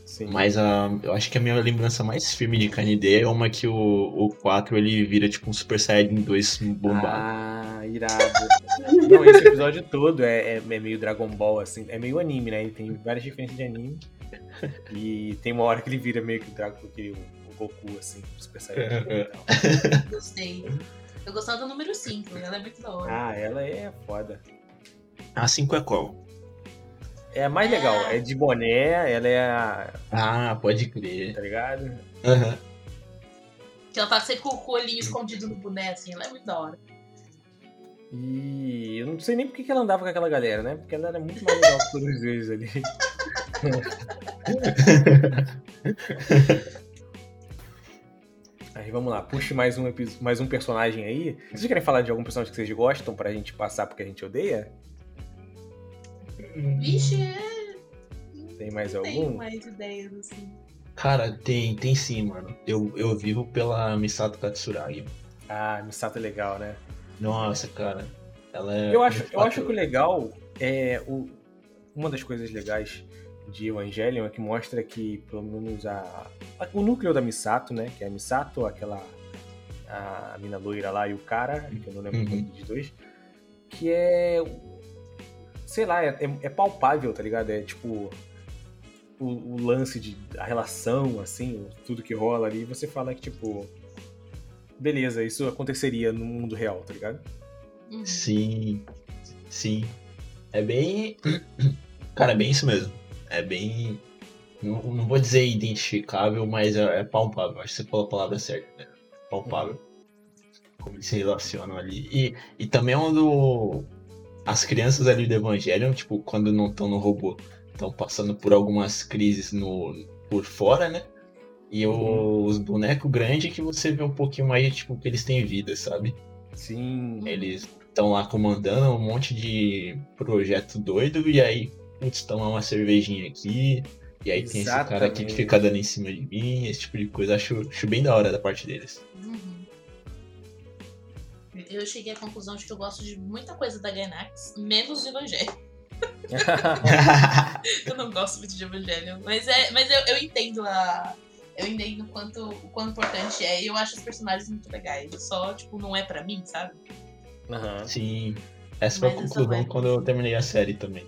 Sim. Mas a, eu acho que a minha lembrança mais firme de KND é uma que o, o 4 ele vira tipo um Super Saiyajin 2 bombado. Ah, irado. [LAUGHS] Não, esse episódio todo é, é- é meio Dragon Ball, assim. É meio anime, né? Ele tem várias diferenças de anime. E tem uma hora que ele vira meio que o Dragon, que o, o Goku, assim, Super Saiyajin. e tal. Gostei. [LAUGHS] Eu gostava do número 5, ela é muito da hora. Ah, ela é foda. A 5 é qual? É a mais legal. É de boné, ela é a. Ah, pode crer. Tá ligado? Aham. Que ela tá sempre com o olhinho escondido no boné, assim, ela é muito da hora. E eu não sei nem por que que ela andava com aquela galera, né? Porque ela era muito mais legal que todos eles ali. [LAUGHS] Aí vamos lá, puxe mais um, mais um personagem aí. Vocês querem falar de algum personagem que vocês gostam pra gente passar porque a gente odeia? Vixe, é. Tem mais algum? mais ideias, assim. Cara, tem, tem sim, mano. Eu, eu vivo pela Misato Katsuragi. Ah, Misato é legal, né? Nossa, cara. Ela é. Eu acho, de eu acho que o legal é o, uma das coisas legais de Evangelion é que mostra que pelo menos a, a- o núcleo da Misato, né, que é a Misato, aquela a mina loira lá e o cara, que eu não lembro Uhum. dos dois, que é sei lá, é, é- é palpável, tá ligado? É tipo o, o lance de a relação assim, tudo que rola ali, você fala que tipo beleza, isso aconteceria no mundo real, tá ligado? Uhum. Sim. Sim. É bem. [CLEARS THROAT] Cara, é bem isso mesmo. É bem. Não, não vou dizer identificável, mas é, é palpável. Acho que você falou a palavra certa, né? Palpável. Como eles se relacionam ali. E, e também é um do. As crianças ali do Evangelion, tipo, quando não estão no robô, estão passando por algumas crises no, por fora, né? E Uhum. os bonecos grandes que você vê um pouquinho mais, tipo, que eles têm vida, sabe? Sim. Eles estão lá comandando um monte de projeto doido e aí, putz, tomar uma cervejinha aqui. E aí tem esse cara aqui Exatamente. que fica dando em cima de mim, esse tipo de coisa. Acho, acho bem da hora da parte deles. Uhum. Eu cheguei à conclusão de que eu gosto de muita coisa da Gainax, menos de Evangelho. [LAUGHS] [LAUGHS] Eu não gosto muito de Evangelho. Mas, é, mas eu, eu entendo a. Eu entendo o quanto, o quanto importante é. E eu acho os personagens muito legais. Só, tipo, não é pra mim, sabe? Aham. Sim. Essa foi a conclusão quando eu terminei a série também.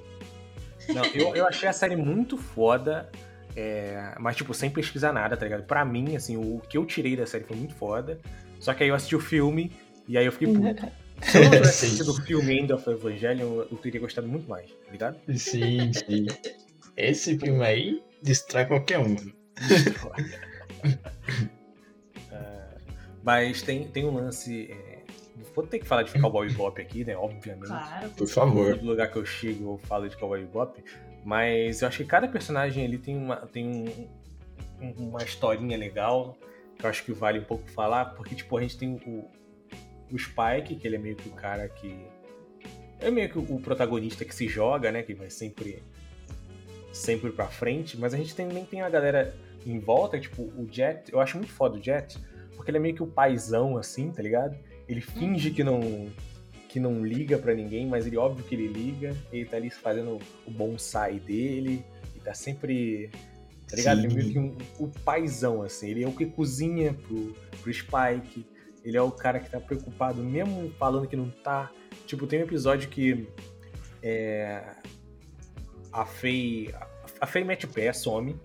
Não, eu, eu achei a série muito foda, é, mas, tipo, sem pesquisar nada, tá ligado? Pra mim, assim, o que eu tirei da série foi muito foda. Só que aí eu assisti o filme e aí eu fiquei puto. [LAUGHS] Se eu não tivesse assistido o filme End of Evangelion, eu teria gostado muito mais, tá ligado? Sim, sim. Esse filme aí distrai qualquer um. Ah, [LAUGHS] mas tem, tem um lance. é, vou ter que falar de Cowboy [LAUGHS] Bebop aqui, né? Obviamente. Claro. Por favor. Todo lugar que eu chego eu falo de Cowboy Bebop. Mas eu acho que cada personagem ali tem uma, tem um- um- uma historinha legal. Que eu acho que vale um pouco falar. Porque, tipo, a gente tem o, o Spike, que ele é meio que o cara que. É meio que o protagonista que se joga, né? Que vai sempre. Sempre pra frente. Mas a gente também tem a galera em volta, tipo, o Jet. Eu acho muito foda o Jet. Porque ele é meio que o paizão, assim, tá ligado? Ele finge que não que não liga pra ninguém, mas ele óbvio que ele liga. Ele tá ali fazendo o bonsai dele. E tá sempre. Tá ligado? Ele é meio que um, o paizão, assim. Ele é o que cozinha pro, pro Spike. Ele é o cara que tá preocupado, mesmo falando que não tá. Tipo, tem um episódio que. É, a Faye. A Faye mete o pé, some.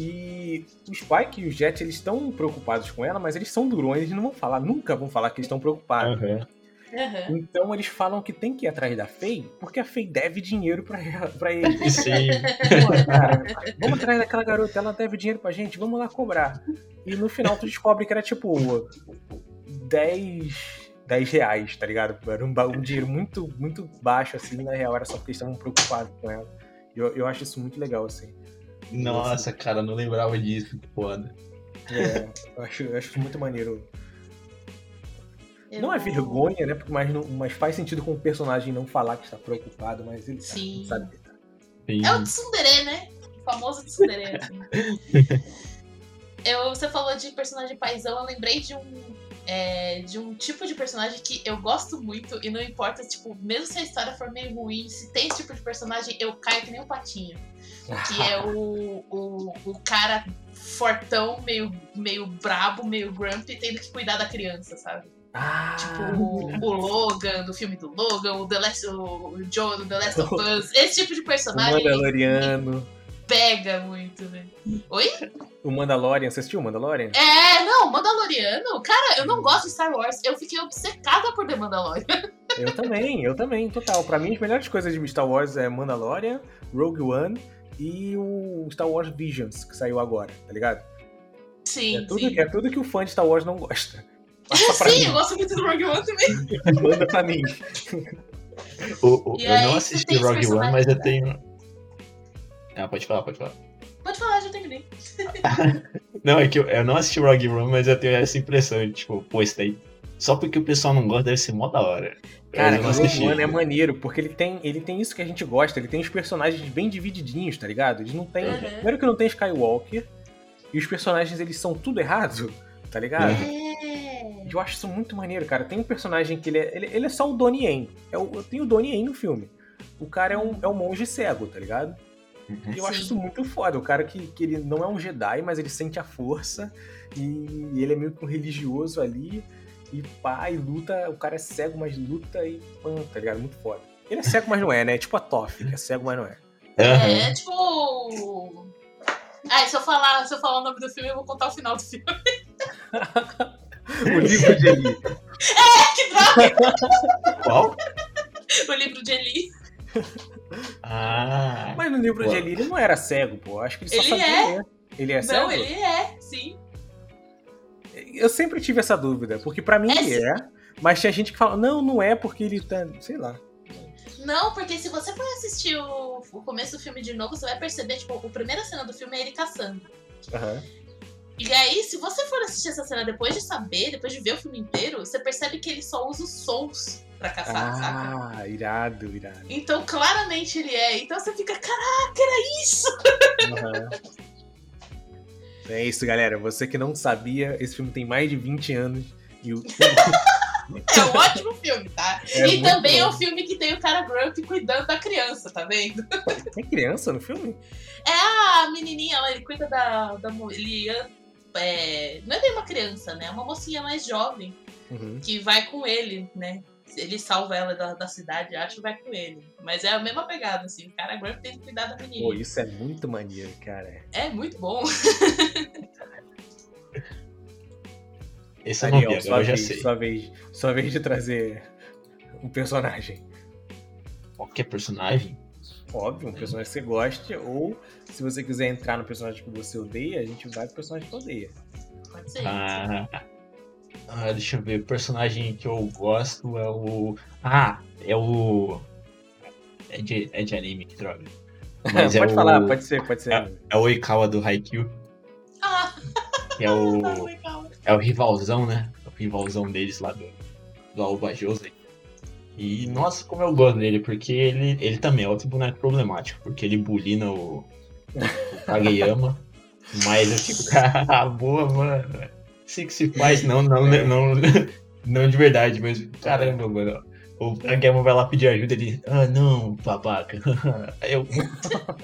E o Spike e o Jet, eles estão preocupados com ela, mas eles são durões, eles não vão falar, nunca vão falar que eles estão preocupados. Aham. Aham. Então eles falam que tem que ir atrás da Faye, porque a Faye deve dinheiro pra, ela- pra eles. [LAUGHS] Sim. Pô, cara, vamos atrás daquela garota, ela deve dinheiro pra gente, vamos lá cobrar. E no final tu descobre que era tipo 10, 10 reais, tá ligado? Era um, um dinheiro muito, muito baixo, assim, na real, era só porque eles estavam preocupados com ela. Eu, eu acho isso muito legal, assim. Nossa, cara, não lembrava disso. Que foda. É, eu, acho, eu acho muito maneiro. Eu- Não é vergonha, né? porque- Mas, não- mas faz sentido com o personagem não falar que está preocupado, mas ele tá, Sim. sabe? Sim. É o tsundere, né? O famoso tsundere. assim. [LAUGHS] eu, você falou de personagem paizão, eu lembrei de um, é, de um tipo de personagem que eu gosto muito e não importa, tipo, mesmo se a história for meio ruim, se tem esse tipo de personagem, eu caio que nem um patinho. [LAUGHS] Que é o, o, o cara fortão, meio, meio brabo, meio grumpy, tendo que cuidar da criança, sabe? Ah, Tipo, o, o Logan, do filme do Logan, o, The Last, o, o Joe do The Last of [LAUGHS] Us. Esse tipo de o personagem Mandaloriano. pega muito, né? Oi? O Mandalorian, você assistiu o Mandalorian? É, não, Mandaloriano. Cara, eu não gosto de Star Wars. Eu fiquei obcecada por The Mandalorian. [LAUGHS] Eu também, eu também, total. Pra mim, as melhores coisas de Star Wars é Mandalorian, Rogue One e o Star Wars Visions, que saiu agora, tá ligado? Sim, É tudo, sim. é tudo que o fã de Star Wars não gosta. [LAUGHS] Sim, eu mim, gosto muito do Rogue One também. manda pra mim. O- o- eu aí, não assisti Rogue One, mas eu tenho. Ah, pode falar, pode falar. Pode falar, já terminei. [LAUGHS] Não, é que eu, eu não assisti Rogue One, mas eu tenho essa impressão, tipo, pô, isso daí. Só porque o pessoal não gosta deve ser mó da hora. Cara, não Rogue assisti. One é maneiro, porque ele tem, ele tem isso que a gente gosta, ele tem os personagens bem divididinhos, tá ligado? Eles não tem. Uhum. Primeiro que não tem Skywalker, e os personagens eles são tudo errado, tá ligado? É. Eu acho isso muito maneiro, cara. Tem um personagem que ele é, ele, ele é só o Donnie Yen. É o, eu tenho o Donnie Yen no filme. O cara é um, é um monge cego, tá ligado? Uhum. E eu acho isso muito foda. O cara que, que ele não é um Jedi, mas ele sente a força. E ele é meio que um religioso ali. E pá, e luta. O cara é cego, mas luta e pã, tá ligado? Muito foda. Ele é cego, mas não é, né? É tipo a Toff, que é cego, mas não é. Aham. É, tipo. Ah, se eu falar, se eu falar o nome do filme, eu vou contar o final do filme. [LAUGHS] O livro de Eli. que droga! Qual? O livro de Eli. Ah. Mas no livro Pô. de Eli ele não era cego, pô. Acho que ele só Ele sabia é. ler. Ele é cego? Não, ele é, sim. Eu sempre tive essa dúvida, porque pra mim É ele é, mas tinha gente que fala, não, não é porque ele tá, sei lá. Não, porque se você for assistir o, o começo do filme de novo, você vai perceber, tipo, a primeira cena do filme é ele caçando. Aham. E aí, se você for assistir essa cena depois de saber, depois de ver o filme inteiro, você percebe que ele só usa os sons pra caçar, saca? Ah, irado, irado. Então, claramente ele é. Então você fica, caraca, era isso! Aham. É isso, galera. Você que não sabia, esse filme tem mais de 20 anos. E o... [LAUGHS] [LAUGHS] É um ótimo filme, tá? É e também é bom. um filme que tem o cara Grump cuidando da criança, tá vendo? Tem criança no filme? É a menininha, ela, ele cuida da. da ele é, não é bem uma criança, né? É uma mocinha mais jovem Uhum. que vai com ele, né? Ele salva ela da, da cidade, acho, vai com ele. Mas é a mesma pegada, assim. O cara Grump tem que cuidar da Pô, menina. isso é muito maneiro, cara. É muito bom. [LAUGHS] Esse Ariel, agora sua eu já vez, sei. sua vez, sua vez de trazer um personagem. Qualquer personagem? Óbvio, um personagem que você goste, ou se você quiser entrar no personagem que você odeia, a gente vai pro personagem que odeia. Pode ser. Ah, ah, deixa eu ver. O personagem que eu gosto é o. Ah, é o. É de, é de anime, que droga. [LAUGHS] Mas é pode o- falar, pode ser, pode ser. É o Oikawa do Haikyuu, Ah, que é o. [LAUGHS] É o rivalzão, né? O rivalzão deles lá do, do Alba Jose. E nossa, como eu gosto dele, porque ele, ele também é outro boneco problemático, porque ele bulina o, o Kageyama. [LAUGHS] mas eu fico, ah, boa, mano. Que se faz, não, não, não, [LAUGHS] não de verdade, mas caramba, mano. O Kageyama vai lá pedir ajuda, ele, ah, não, babaca. [LAUGHS] Eu,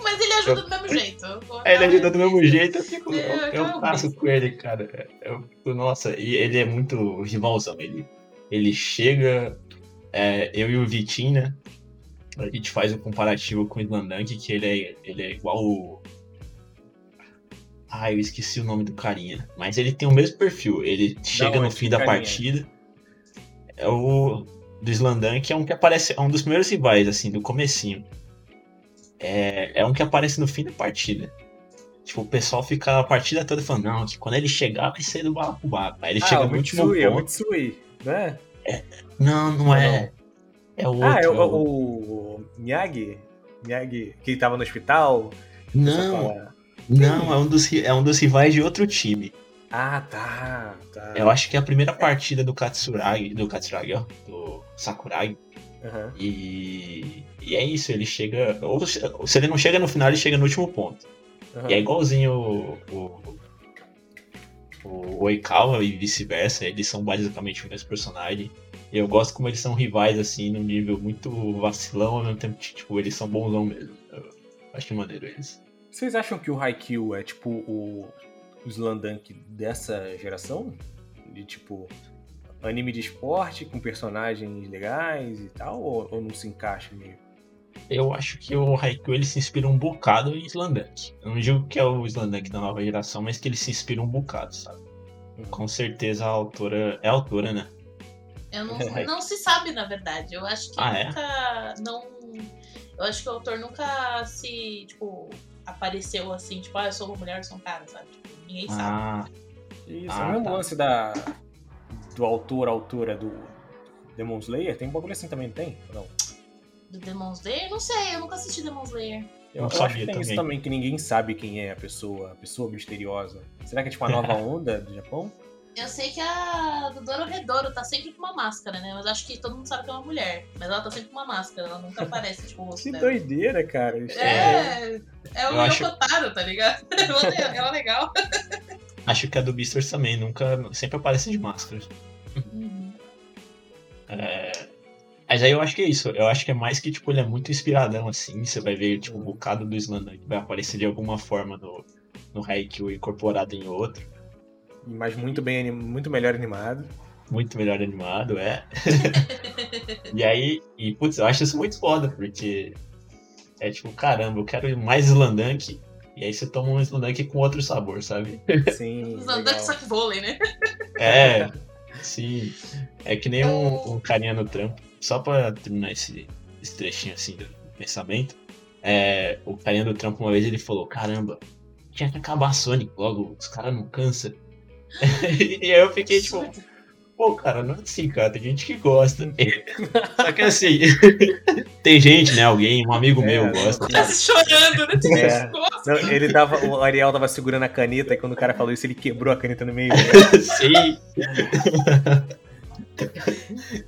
Mas ele ajuda do mesmo jeito. eu Aí ele ajuda do mesmo jeito, eu fico, É, eu, eu eu passo com ele, cara. Eu fico, nossa, e ele é muito rivalzão. Ele, ele chega, é, eu e o Vitinho, né? A gente faz o comparativo com o Slandank, que ele é, ele é igual o. Ah, eu esqueci o nome do carinha. Mas ele tem o mesmo perfil. Ele chega no fim da carinha? partida. É o do Slandan, que é um que aparece. É um dos primeiros rivais, assim, do comecinho. É, é um que aparece no fim da partida. Tipo, o pessoal fica a partida toda falando, não, que quando ele chegar vai ser do balacobaco. Aí ele ah, chega no último Mitsui, é o ponto. Mitsui, né? Não, não é. É o outro. Ah, é o, o, o Miyagi? Miyagi, que tava no hospital? Não, não, é um, dos, é um dos rivais de outro time. Ah, tá, tá. Eu acho que é a primeira partida do Katsuragi, do Katsuragi, ó, do Sakuragi. Aham. E, e é isso, ele chega. Ou se, se ele não chega no final, ele chega no último ponto. aham. E é igualzinho o, o, o Oikawa e vice-versa, eles são basicamente o mesmo personagem. E eu gosto como eles são rivais, assim, num nível muito vacilão, ao mesmo tempo que, tipo, eles são bonzão mesmo. Eu acho maneiro eles. Vocês acham que o Haikyuu é tipo o, o Slandunk dessa geração? De tipo anime de esporte com personagens legais e tal? Ou, ou não se encaixa meio? Eu acho que o Haikyuu ele se inspira um bocado em Slandunk. Eu não digo que é o Slandunk da nova geração, mas que ele se inspira um bocado, sabe? Uhum. Com certeza a autora é a autora, né? Eu não, É. não se sabe, na verdade. Eu acho que Ah, é? nunca. Não. Eu acho que o autor nunca se, tipo, apareceu assim, tipo, ah, eu sou uma mulher, eu sou um cara, sabe? Tipo, ninguém sabe. Ah, Isso, Ah, é o mesmo tá. lance da, do autor, autora do Demon Slayer. Tem um bagulho assim também, não tem? Não. Do Demon Slayer? Não sei, eu nunca assisti Demon Slayer. Eu, eu acho que tem isso também. também, que ninguém sabe quem é a pessoa, a pessoa misteriosa. Será que é tipo a nova [LAUGHS] onda do Japão? Eu sei que a do Doro Redouro tá sempre com uma máscara, né? Mas acho que todo mundo sabe que é uma mulher. Mas ela tá sempre com uma máscara, ela nunca aparece, tipo, o [LAUGHS] rosto Que dela. doideira, cara. Isso É, é o acho- Yokotaro, tá ligado? [LAUGHS] Ela é, ela é legal. [LAUGHS] acho que a do Beastars também, nunca. Sempre aparece de máscara. Uhum. É, Mas aí eu acho que é isso. Eu acho que é mais que, tipo, ele é muito inspiradão, assim. Você vai ver, tipo, um bocado do Slandunk vai aparecer de alguma forma no, no Haikyuu incorporado em outro. Mas muito bem, muito melhor animado. Muito melhor animado, é. [LAUGHS] e aí, e putz, eu acho isso muito foda, porque é tipo, caramba, eu quero mais Slandunk. E aí você toma um Slandunk com outro sabor, sabe? Sim. [LAUGHS] Andantes só que vôlei, né? É, sim. É que nem um, um carinha no trampo. Só pra terminar esse, esse trechinho assim do pensamento. É, o carinha do trampo uma vez ele falou, caramba, tinha que acabar a Sonic logo, os caras não cansam. [LAUGHS] e aí eu fiquei tipo, pô, cara, não é assim, cara, tem gente que gosta. [LAUGHS] Só que assim, [LAUGHS] tem gente, né, alguém, um amigo É, meu gosta. Tá se chorando, né? Tem É. Não, ele tava, o Ariel tava segurando a caneta e quando o cara falou isso, ele quebrou a caneta no meio. Sim.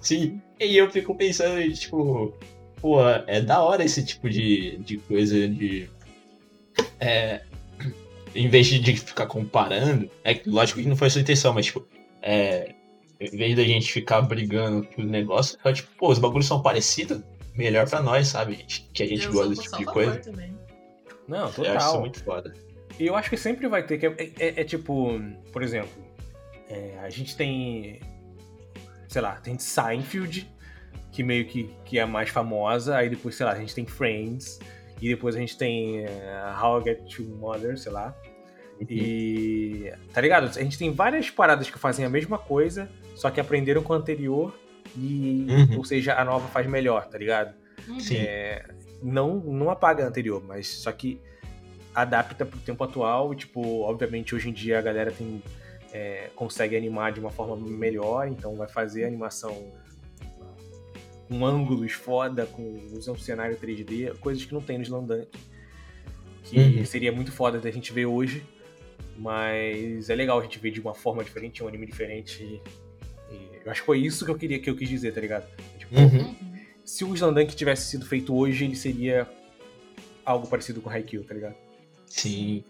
Sim. E eu fico pensando, tipo, pô, é da hora esse tipo de, de coisa de. É, em vez de, ficar comparando, é que lógico que não foi a sua intenção, mas tipo, é, em vez da gente ficar brigando por negócio, é tipo, pô, os bagulhos são parecidos, melhor pra nós, sabe? Que a gente Eu gosta desse tipo de coisa. também. Não, Eu acho isso total. muito foda. E eu acho que sempre vai ter que. É, é- é tipo, por exemplo, é, a gente tem. Sei lá, tem Seinfeld, que meio que, que é a mais famosa. Aí depois, sei lá, a gente tem Friends. E depois a gente tem é, How I Get Your Mother, sei lá. E. Tá ligado? A gente tem várias paradas que fazem a mesma coisa, só que aprenderam com a anterior. E. Uhum. Ou seja, a nova faz melhor, tá ligado? Uhum. Sim. É, não, não apaga a anterior, mas só que adapta pro tempo atual e, tipo, obviamente hoje em dia a galera tem é, consegue animar de uma forma melhor, então vai fazer a animação com ângulos foda, com usando cenário 3D, coisas que não tem no Slandunk. Que Uhum. seria muito foda da gente ver hoje, mas é legal a gente ver de uma forma diferente, um anime diferente. E, e eu acho que foi isso que eu queria que eu quis dizer, tá ligado? Tipo, Uhum. Uhum. se o Slandunk tivesse sido feito hoje, ele seria algo parecido com Haikyuu, tá ligado? Sim.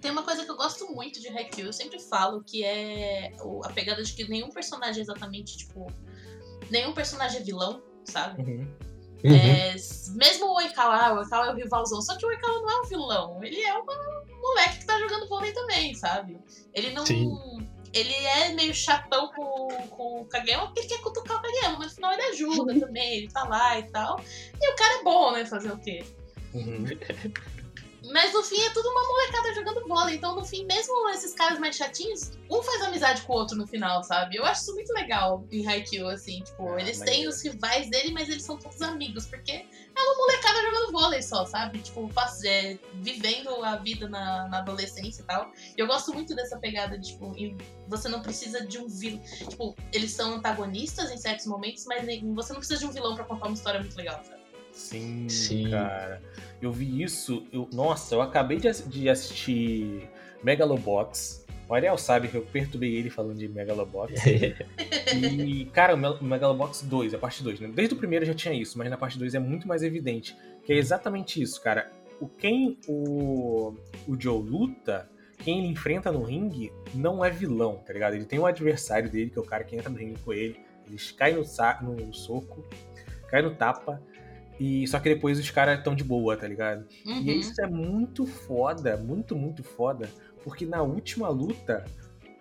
Tem uma coisa que eu gosto muito de Haikyuu, eu sempre falo, que é a pegada de que nenhum personagem é exatamente, tipo... Nenhum personagem é vilão, sabe? Uhum. É, s- mesmo o Oikawa, o Oikawa é o rivalzão, só que o Oikawa não é um vilão, ele é uma- um moleque que tá jogando vôlei também, sabe? Ele não... Sim. Ele é meio chatão com, com o Kageyama porque ele quer cutucar o Kageyama, mas no final ele ajuda também, ele tá lá e tal. E o cara é bom, né? Fazer o quê? Uhum. [LAUGHS] Mas no fim é tudo uma molecada jogando bola. Então, no fim, mesmo esses caras mais chatinhos, um faz amizade com o outro no final, sabe? Eu acho isso muito legal em Haikyuu, assim. Tipo, Ah, eles têm os rivais dele, mas eles são todos amigos. Porque é uma molecada jogando vôlei só, sabe? Tipo, é, vivendo a vida na, na adolescência e tal. E eu gosto muito dessa pegada de, tipo, você não precisa de um vilão. Tipo, eles são antagonistas em certos momentos, mas você não precisa de um vilão pra contar uma história muito legal, sabe? Sim, Sim. cara. Eu vi isso. Eu, nossa, eu acabei de, de assistir Megalobox. O Ariel sabe que eu perturbei ele falando de Megalobox. [LAUGHS] E, cara, o Megalobox 2, a parte 2, né? Desde o primeiro já tinha isso, mas na parte 2 é muito mais evidente. Que é exatamente isso, cara. O quem o, o Joe luta, quem ele enfrenta no ringue, não é vilão, tá ligado? Ele tem um adversário dele, que é o cara que entra no ringue com ele. Eles caem no, sa- no soco, cai no tapa. E só que depois os caras estão de boa, tá ligado? Uhum. E isso é muito foda, muito, muito foda, porque na última luta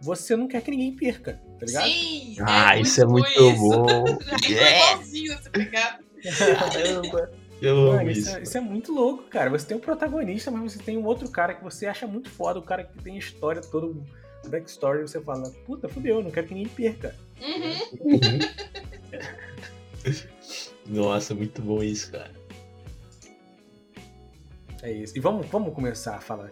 você não quer que ninguém perca, tá ligado? Sim! Ah, isso é muito isso. bom. [LAUGHS] Essa pegada. Caramba! Eu Mano, isso, isso. é, isso é muito louco, cara. Você tem um protagonista, mas você tem um outro cara que você acha muito foda, o cara que tem a história toda, o backstory, você fala, puta, fudeu, não quero que ninguém perca. Uhum. [LAUGHS] Nossa, muito bom isso, cara. É isso. E vamos, vamos começar a falar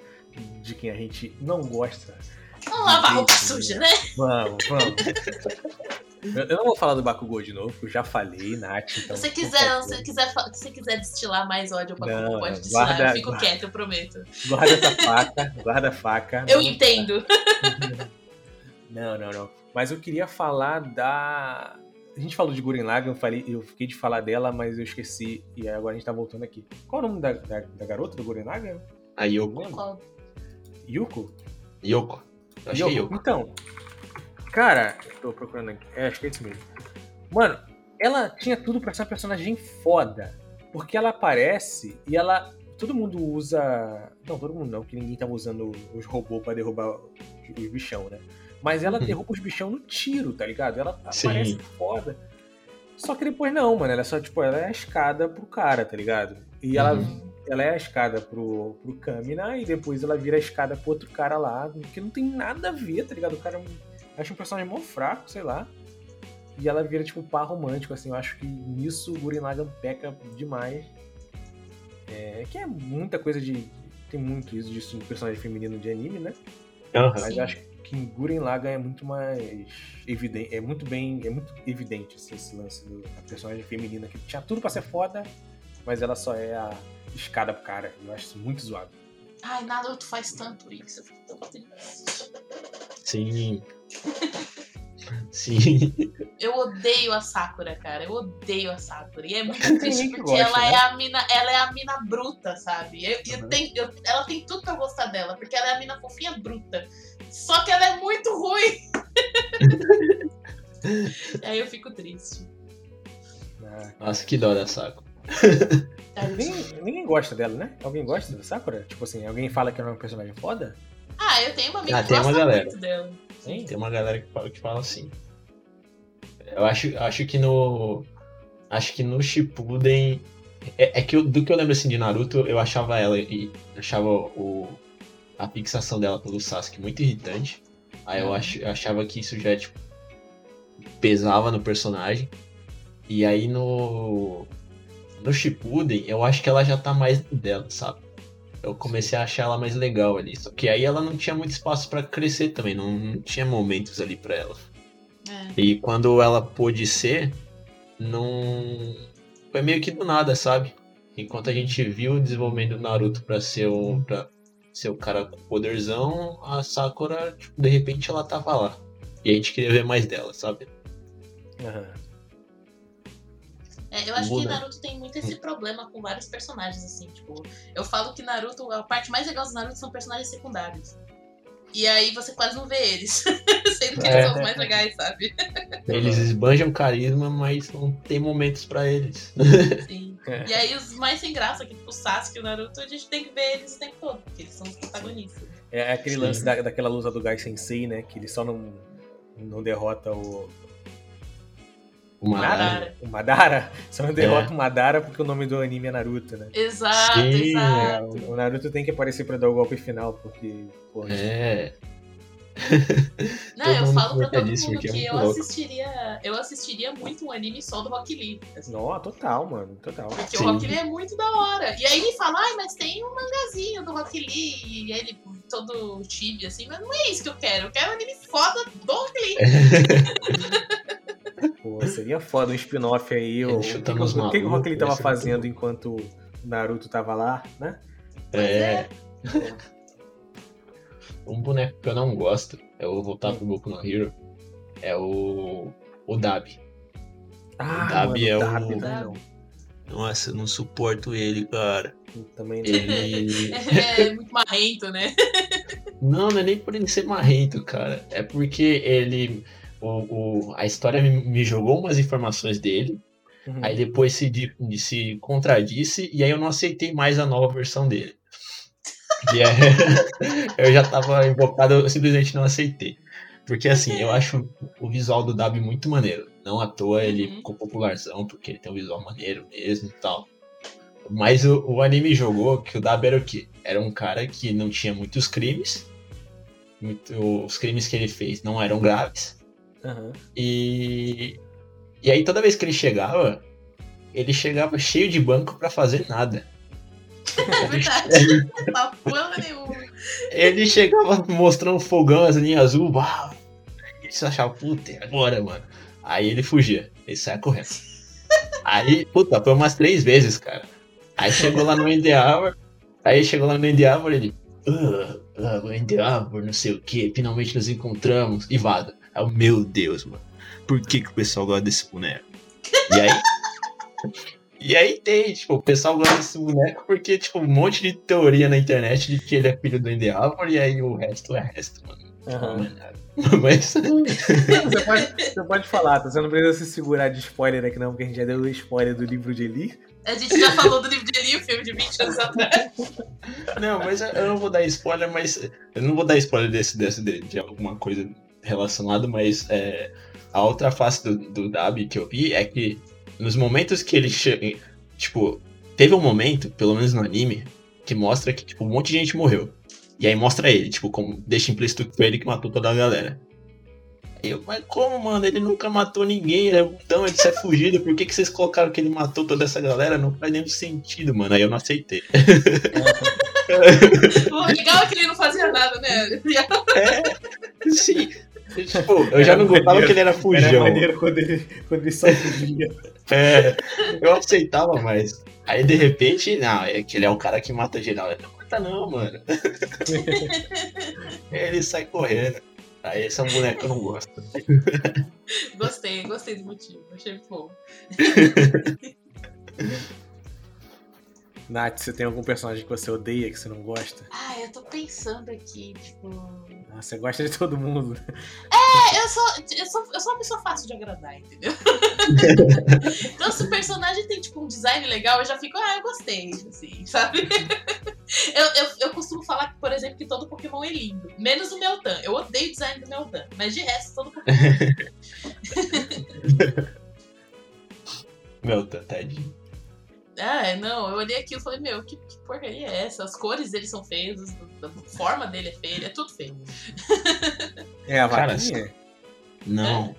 de quem a gente não gosta. Vamos lavar roupa suja, né? Vamos, vamos. [LAUGHS] Eu eu não vou falar do Bakugou de novo, porque eu já falei, Nath. Então, Se quiser, se você quiser, se você quiser destilar mais ódio pra Não, Goku, pode destilar. guarda- eu fico guarda. quieta, eu prometo. Guarda essa faca, guarda a faca. Eu entendo. [LAUGHS] Não, não, não. Mas eu queria falar da. A gente falou de Gurren Lagann, eu, falei, eu fiquei de falar dela, mas eu esqueci. E agora a gente tá voltando aqui. Qual é o nome da, da, da garota do Gurren Lagann? A Yoko. Qual- Yuko? Yoko. Eu acho que é Yoko. Yoko. Então, cara, eu tô procurando aqui. É, acho que é isso mesmo. Mano, ela tinha tudo pra ser uma personagem foda. Porque ela aparece e ela. Todo mundo usa. Não, todo mundo não, porque ninguém tava usando os robôs pra derrubar os bichão, né? Mas ela Uhum. derruba os bichão no tiro, tá ligado? Ela Sim. aparece foda. Só que depois não, mano. Ela é só, tipo, ela é a escada pro cara, tá ligado? E ela Uhum. ela é a escada pro, pro Kamina e depois ela vira a escada pro outro cara lá, que não tem nada a ver, tá ligado? O cara é um- acha um personagem mó fraco, sei lá. E ela vira, tipo, par romântico, assim. Eu acho que nisso o Gurren Lagann peca demais. É que é muita coisa de... Tem muito isso disso de personagem feminino de anime, né? Aham. Mas acho que em Gurren Lagann é muito mais evidente, é muito bem, é muito evidente assim, esse lance do- da personagem feminina que tinha tudo pra ser foda, mas ela só é a escada pro cara. Eu acho isso muito zoado. Ai, Naruto faz tanto isso. Eu fico tão triste. Sim. [LAUGHS] Sim. Eu odeio a Sakura, cara. Eu odeio a Sakura. E é muito [LAUGHS] triste que porque gosta, ela, né? é a mina, ela é a mina bruta, sabe? Eu, eu Uhum. tenho- eu- ela tem tudo pra gostar dela, porque ela é a mina fofinha bruta. Só que ela é muito ruim. [LAUGHS] Aí eu fico triste. Ah, Nossa, que dó da saco. ninguém, ninguém gosta dela, né? Alguém gosta da Sakura? Tipo assim, alguém fala que ela é uma personagem foda? Ah, eu tenho uma amiga Ah, que tem uma gosta galera. muito dela. Sim. Tem uma galera que fala, que fala assim. Eu acho, acho que no. Acho que no Shippuden. É, é que eu- do que eu lembro assim de Naruto, eu achava ela e achava o, a fixação dela pelo Sasuke muito irritante. Aí eu, Uhum. ach, eu achava que isso já, tipo, pesava no personagem. E aí no. No Shippuden, eu acho que ela já tá mais dela, sabe? Eu comecei a achar ela mais legal ali. Só que aí ela não tinha muito espaço pra crescer também, não, não tinha momentos ali pra ela. É. E quando ela pôde ser, não. Foi meio que do nada, sabe? Enquanto a gente viu o desenvolvimento do Naruto pra ser o, pra ser o cara com poderzão, a Sakura, tipo, de repente ela tava lá. E a gente queria ver mais dela, sabe? Aham. É, eu acho que. Naruto tem muito esse problema com vários personagens, assim, tipo, eu falo que Naruto, a parte mais legal do Naruto são personagens secundários. E aí você quase não vê eles. [LAUGHS] Sendo que É. eles são os mais legais, sabe? Eles esbanjam carisma, mas não tem momentos pra eles. Sim. É. E aí os mais sem graça, que tipo o Sasuke e o Naruto, a gente tem que ver eles o tempo todo, porque eles são os protagonistas. É aquele Sim. lance da, daquela luta do Gai Sensei, né? Que ele só não, não derrota o. O Madara. Madara. O Madara? Só não derrota É. o Madara porque o nome do anime é Naruto, né? Exato, Sim, É, exato. o o Naruto tem que aparecer pra dar o golpe final, porque, pô, É. [LAUGHS] Não, eu falo pra todo mundo é que muito eu louco. assistiria. Eu assistiria muito um anime só do Rock Lee. assim, Não, total, mano, total. Porque Sim. o Rock Lee é muito da hora. E aí ele fala, ai, mas tem um mangazinho do Rock Lee. E ele todo chibi, assim, mas não é isso que eu quero. Eu quero um anime foda do Rock Lee. [LAUGHS] Pô, seria foda um spin-off aí. O, que, que, o Rock Lee malucos, tava muito fazendo enquanto o Naruto tava lá, né? É. Um boneco que eu não gosto, eu vou voltar pro Boku no Hero, é o. O Dabi. Ah, Dabi é o- Dabi, não, Nossa, eu não suporto ele, cara. Também não. Ele. [LAUGHS] É muito marrento, né? Não, não é nem por ele ser marrento, cara. É porque ele. O, o- a história me, me jogou umas informações dele, Uhum. aí depois se, se contradisse, e aí eu não aceitei mais a nova versão dele. E é- [LAUGHS] eu já tava invocado, eu simplesmente não aceitei. Porque assim, eu acho o visual do Dabi muito maneiro. Não à toa ele Uhum. ficou popularzão, porque ele tem um visual maneiro mesmo e tal. Mas o, o anime jogou que o Dabi era o quê? Era um cara que não tinha muitos crimes. muito- os crimes que ele fez não eram graves. Aham. E, e aí toda vez que ele chegava, ele chegava cheio de banco pra fazer nada. É verdade. [LAUGHS] Tá porra nenhuma. Ele chegava mostrando fogão, as linhas azul, uau! E você achava, puta, e agora, mano? Aí ele fugia, ele saia correndo. Aí, puta, foi umas três vezes, cara. Aí chegou lá no Endeavor, aí chegou lá no Endeavor, ele, ah, ah, o Endeavor, não sei o que, finalmente nos encontramos, e vada. Aí, eu, meu Deus, mano, por que, que o pessoal gosta desse boneco? E aí, e aí tem, tipo, o pessoal gosta desse boneco porque, tipo, um monte de teoria na internet de que ele é filho do Endeavor e aí o resto é resto, mano. Aham. [LAUGHS] Mas. Você pode, você pode falar, tá? Você não precisa se segurar de spoiler aqui não, porque a gente já deu spoiler do livro de Eli. A gente já falou do livro de Eli, o filme de 20 anos atrás. Não, mas eu- eu não vou dar spoiler, mas. Eu não vou dar spoiler desse, desse de, de alguma coisa relacionada, mas é, a outra face do, do Dabi que eu vi é que nos momentos que ele chega. Tipo, teve um momento, pelo menos no anime, que mostra que tipo, um monte de gente morreu. E aí mostra ele, tipo, como deixa implícito que foi ele que matou toda a galera. Aí Eu, mas como, mano? Ele nunca matou ninguém, ele é bundão, ele sai fugido. Por que, que vocês colocaram que ele matou toda essa galera? Não faz nenhum sentido, mano. Aí eu não aceitei. O legal é que ele não fazia nada, né? [LAUGHS] É, sim. Tipo, eu já não gostava que ele era Era fujão. maneiro quando ele, quando ele só fugia. É, eu aceitava mais. Aí de repente, não, é que ele é o cara que mata geral. Ele não mata não, mano. [LAUGHS] ele sai correndo. Aí esse é um boneco que eu não gosto. Gostei, gostei do motivo. Achei bom. Nath, você tem algum personagem que você odeia, que você não gosta? Ah, eu tô pensando aqui, tipo. Você gosta de todo mundo. É, eu sou, eu sou, eu sou uma pessoa fácil de agradar, entendeu? [LAUGHS] então, se o personagem tem, tipo, um design legal, eu já fico, ah, eu gostei, assim, sabe? [LAUGHS] eu, eu, eu costumo falar, que, por exemplo, que todo Pokémon é lindo. Menos o Meltan. Eu odeio o design do Meltan. Mas de resto, todo Pokémon é lindo. [LAUGHS] Meu, tá, tadinho. Ah, é, não, eu olhei aquilo e falei, meu, que, que porcaria é essa? As cores dele são feias, a forma dele é feia, é tudo feio. [LAUGHS] É, a Cara, vaquinha? Não.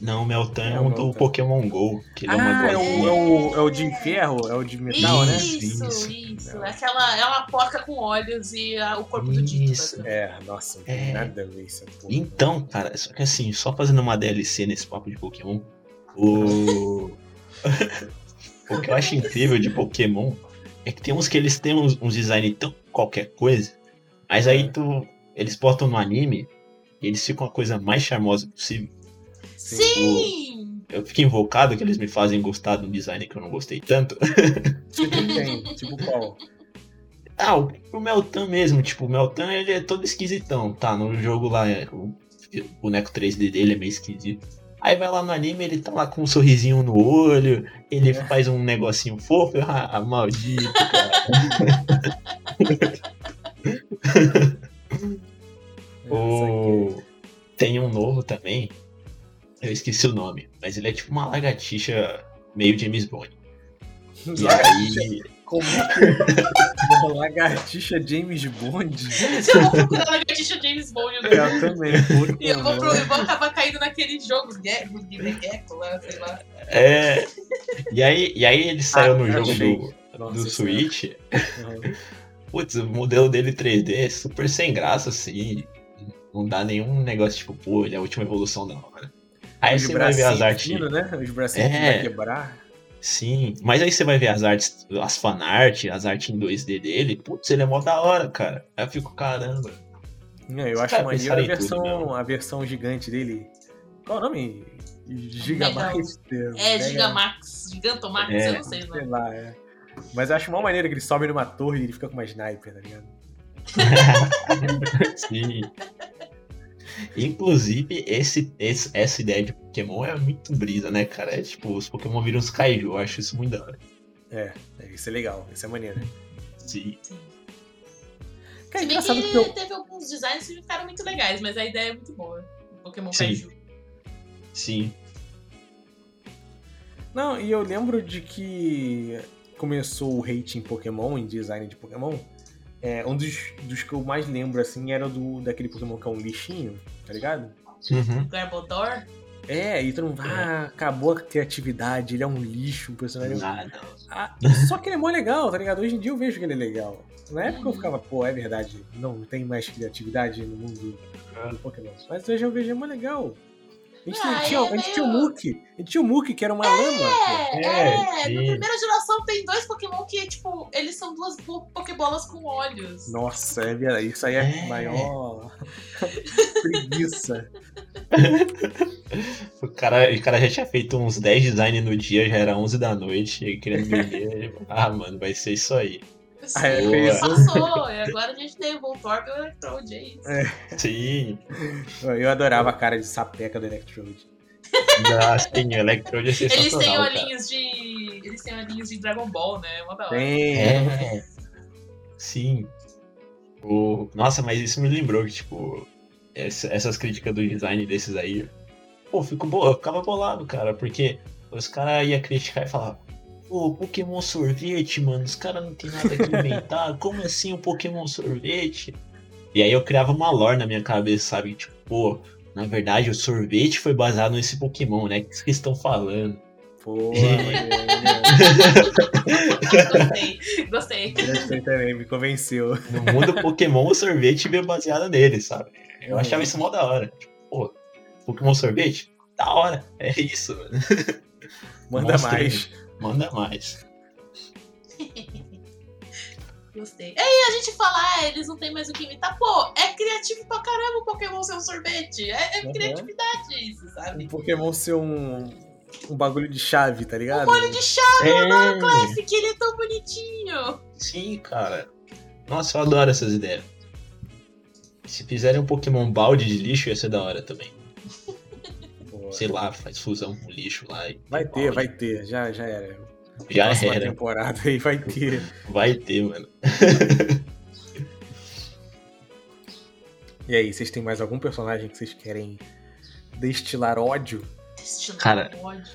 Não, o Meltan é É um o do Meltan. Pokémon GO. Que ele é Ah, uma é o, é, o, é o de ferro, é o de metal, né? isso, Isso, isso. Não. É Aquela, é uma porca com olhos e a- o corpo do Dito. Isso. É, nossa, não tem É. nada a ver isso. porra. Então, cara, só que assim, só fazendo uma DLC nesse papo de Pokémon, o. [LAUGHS] o que eu acho incrível de Pokémon é que tem uns que eles têm uns, uns design tão qualquer coisa, mas aí É. tu. Eles botam no anime e eles ficam a coisa mais charmosa possível. Sim! Eu fico invocado que eles me fazem gostar de um design que eu não gostei tanto. [LAUGHS] Tem, tipo qual? Ah, o, o Meltan mesmo, tipo, o Meltan ele é todo esquisitão, tá? No jogo lá, é, o boneco 3D dele é meio esquisito. Aí vai lá no anime, ele tá lá com um sorrisinho no olho, ele É. faz um negocinho fofo, ah, maldito, cara. [LAUGHS] O... Tem um novo também, Eu esqueci o nome, mas ele é tipo uma lagartixa meio James Bond. E aí. Como é que é? Lagartixa James Bond? Eu vou procurar lagartixa James Bond no Eu também. E eu vou, pro- eu vou acabar caindo naquele jogo, Gecko, Gecko lá, sei lá. É. E aí, e aí ele saiu Ah, no eu jogo achei. do, Nossa do Senhora. Switch. Uhum. [LAUGHS] Putz, o modelo dele 3D é super sem graça, assim. Não dá nenhum negócio tipo, pô, ele é a última evolução da hora. Aí Os você vai ver as artes. né? Os bracinhos que É. vai quebrar. Sim, mas aí você vai ver as artes, as fanart, as artes em 2D dele. Putz, ele é mó da hora, cara. Aí eu fico, caramba. Não, eu acho maneiro a tudo versão, mesmo. a versão gigante dele. Qual o nome? Gigabyte? É, Mega- Gigamax, Gigantomax, É. eu não sei, Sei mano. lá, é. Mas eu acho mal maneiro que ele sobe numa torre e ele fica com uma sniper, tá ligado? [LAUGHS] Sim. Inclusive, esse, esse- essa ideia de Pokémon é muito brisa, né, cara? É tipo, os Pokémon viram os Kaiju, eu acho isso muito da hora. É, é, isso é legal, isso é maneiro. Sim. Sim. Cara, Se bem que eu, teve alguns designs que ficaram muito legais, mas a ideia é muito boa. Pokémon Sim. Kaiju. Sim. Não, e eu lembro de que começou o hate em Pokémon, em design de Pokémon. É, um dos, dos que eu mais lembro, assim, era do daquele Pokémon que é um lixinho, tá ligado? Uhum. Garbodor. É, e todo mundo, ah, acabou a criatividade, ele é um lixo, um personagem. Ah, não. Ah, só que ele é mó legal, tá ligado? Hoje em dia eu vejo que ele é legal. Na época eu ficava, pô, é verdade, não tem mais criatividade no mundo do Pokémon. Mas hoje eu vejo é mó legal. A gente, Ah, tinha, é a gente tinha o meio- Muk, a gente tinha o Muk, que era uma lama. pô. É, É, é, sim. na primeira geração tem dois Pokémon que, tipo, eles são duas po- Pokébolas com olhos. Nossa, é. Isso aí é, É. maior [LAUGHS] preguiça. O cara, o cara já tinha feito uns 10 designs no dia, já era 11 da noite, e querendo vender. [LAUGHS] ah, mano, vai ser isso aí. Sim, Ah, é, fez passou. E agora a gente tem o Voltorb e o Electrode, é isso. Sim. Eu adorava a cara de sapeca do Electrode. Assim, o Electrode é Eles têm sensacional, cara. olhinhos de. Eles têm olhinhos de Dragon Ball, né? Mó da hora. Tem. É. Sim. O... Nossa, mas isso me lembrou que, tipo, essa- essas críticas do design desses aí. Pô, fico bo... eu ficava bolado, cara, porque os caras iam criticar e falavam. Pô, Pokémon sorvete, mano, os caras não tem nada que inventar. [LAUGHS] Como assim o Pokémon sorvete? E aí eu criava uma lore na minha cabeça, sabe? Tipo, pô, na verdade o sorvete foi baseado nesse Pokémon, né? O que vocês estão falando? Pô, [LAUGHS] Gostei, gostei. Gostei também, me convenceu. No mundo Pokémon, o sorvete veio baseado nele, sabe? Eu achava isso mó da hora. Tipo, pô, Pokémon sorvete? Da hora. É isso, mano. Manda Mostra aí. mais. Manda mais. [LAUGHS] Gostei. Aí a gente fala, ah, eles não tem mais o que imitar. Pô, é criativo pra caramba o Pokémon ser um sorvete. É, é Uhum. criatividade isso, sabe? Um Pokémon ser um, um bagulho de chave, tá ligado? Um molho de chave, É, Classic, que ele é tão bonitinho. sim, cara. Nossa, eu adoro essas ideias. Se fizerem um Pokémon balde de lixo, ia ser da hora também. Sei lá, faz fusão com lixo lá. e Vai ter, vai ter. Já, já era. Já Próxima era. temporada aí vai ter. [LAUGHS] Vai ter, mano. E aí, vocês têm mais algum personagem que vocês querem destilar ódio? Destilar Cara, ódio.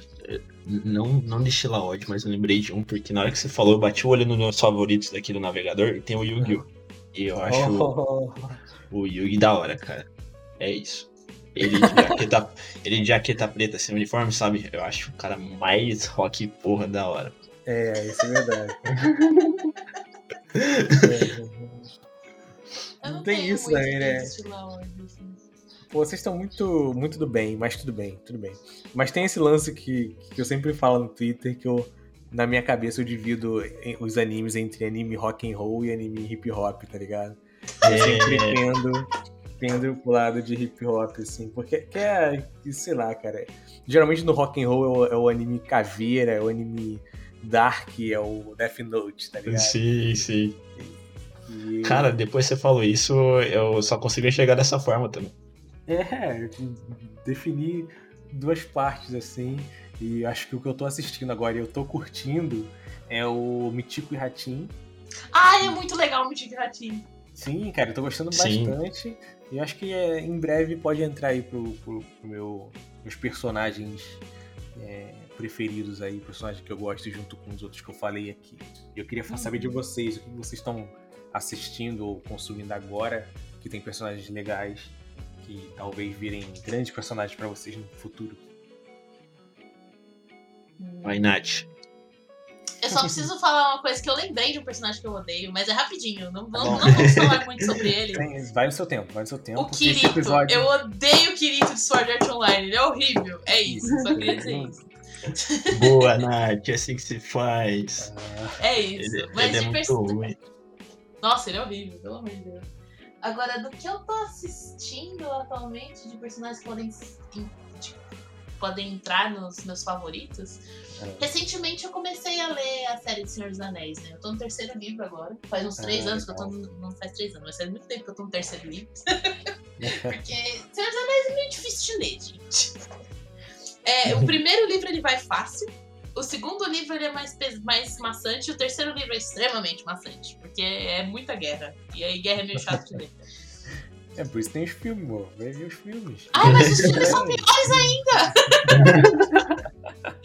Não, não destila ódio, mas eu lembrei de um, porque na hora que você falou, eu bati o olho nos meus favoritos daqui do navegador e tem o Yu-Gi-Oh! E eu acho Oh, o Yugi da hora, cara. É isso. Ele de jaqueta, ele de jaqueta preta, sem uniforme, sabe? Eu acho o cara mais rock porra da hora. é, isso é verdade. [LAUGHS] Eu Não tem isso também, que né? assim. Pô, vocês estão muito, muito do bem, mas tudo bem, tudo bem. Mas tem esse lance que, que eu sempre falo no Twitter, que eu, na minha cabeça, eu divido os animes entre anime rock and roll e anime hip hop, tá ligado? Eu sempre tendo, tendo pro lado de hip hop, assim, porque que é, que, sei lá, cara. Geralmente no rock and roll é o, é o anime caveira, é o anime dark, é o Death Note, tá ligado? Sim, sim. E- Cara, depois você falou isso, eu só consigo enxergar dessa forma também. É, eu defini duas partes assim, e acho que o que eu tô assistindo agora e eu tô curtindo é o Mitico e Ratim. Ah, é muito legal o Mitic Ratinho. Sim, cara, eu tô gostando Sim. bastante. E eu acho que é, em breve pode entrar aí pro, pro- pro meu, meus personagens é, preferidos aí, personagens que eu gosto junto com os outros que eu falei aqui. E eu queria saber de vocês, o que vocês estão assistindo ou consumindo agora, que tem personagens legais, que talvez virem grandes personagens pra vocês no futuro. Vai, Nath. Eu só preciso falar uma coisa que eu lembrei de um personagem que eu odeio, mas é rapidinho. Não, Tá não, vamos falar muito sobre ele. Tem- Vai no seu tempo, vai no seu tempo. O Kirito. episódio- Eu odeio o Kirito de Sword Art Online. Ele é horrível. É isso. Só queria dizer isso. [LAUGHS] Boa, Nath, é assim que se faz. É isso. Ele, mas ele é de muito perso- ruim. Nossa, ele é horrível, pelo amor de Deus. Agora, do que eu tô assistindo atualmente de personagens que podem, podem entrar nos meus favoritos, É. recentemente eu comecei a ler a série de Senhor dos Anéis, né? Eu tô no terceiro livro agora. Faz uns três Ah, anos que eu tô. no- Não faz três anos, mas faz muito tempo que eu tô no terceiro livro. [LAUGHS] Porque Senhor dos Anéis é meio difícil de ler, gente. É, o [LAUGHS] primeiro livro ele vai fácil. O segundo livro ele é mais, mais maçante. E o terceiro livro é extremamente maçante. Porque é muita guerra. E aí guerra é meio chato de ler. É por isso que tem os filmes, amor. Vai ver os filmes. Ai, mas os filmes são piores ainda! [LAUGHS]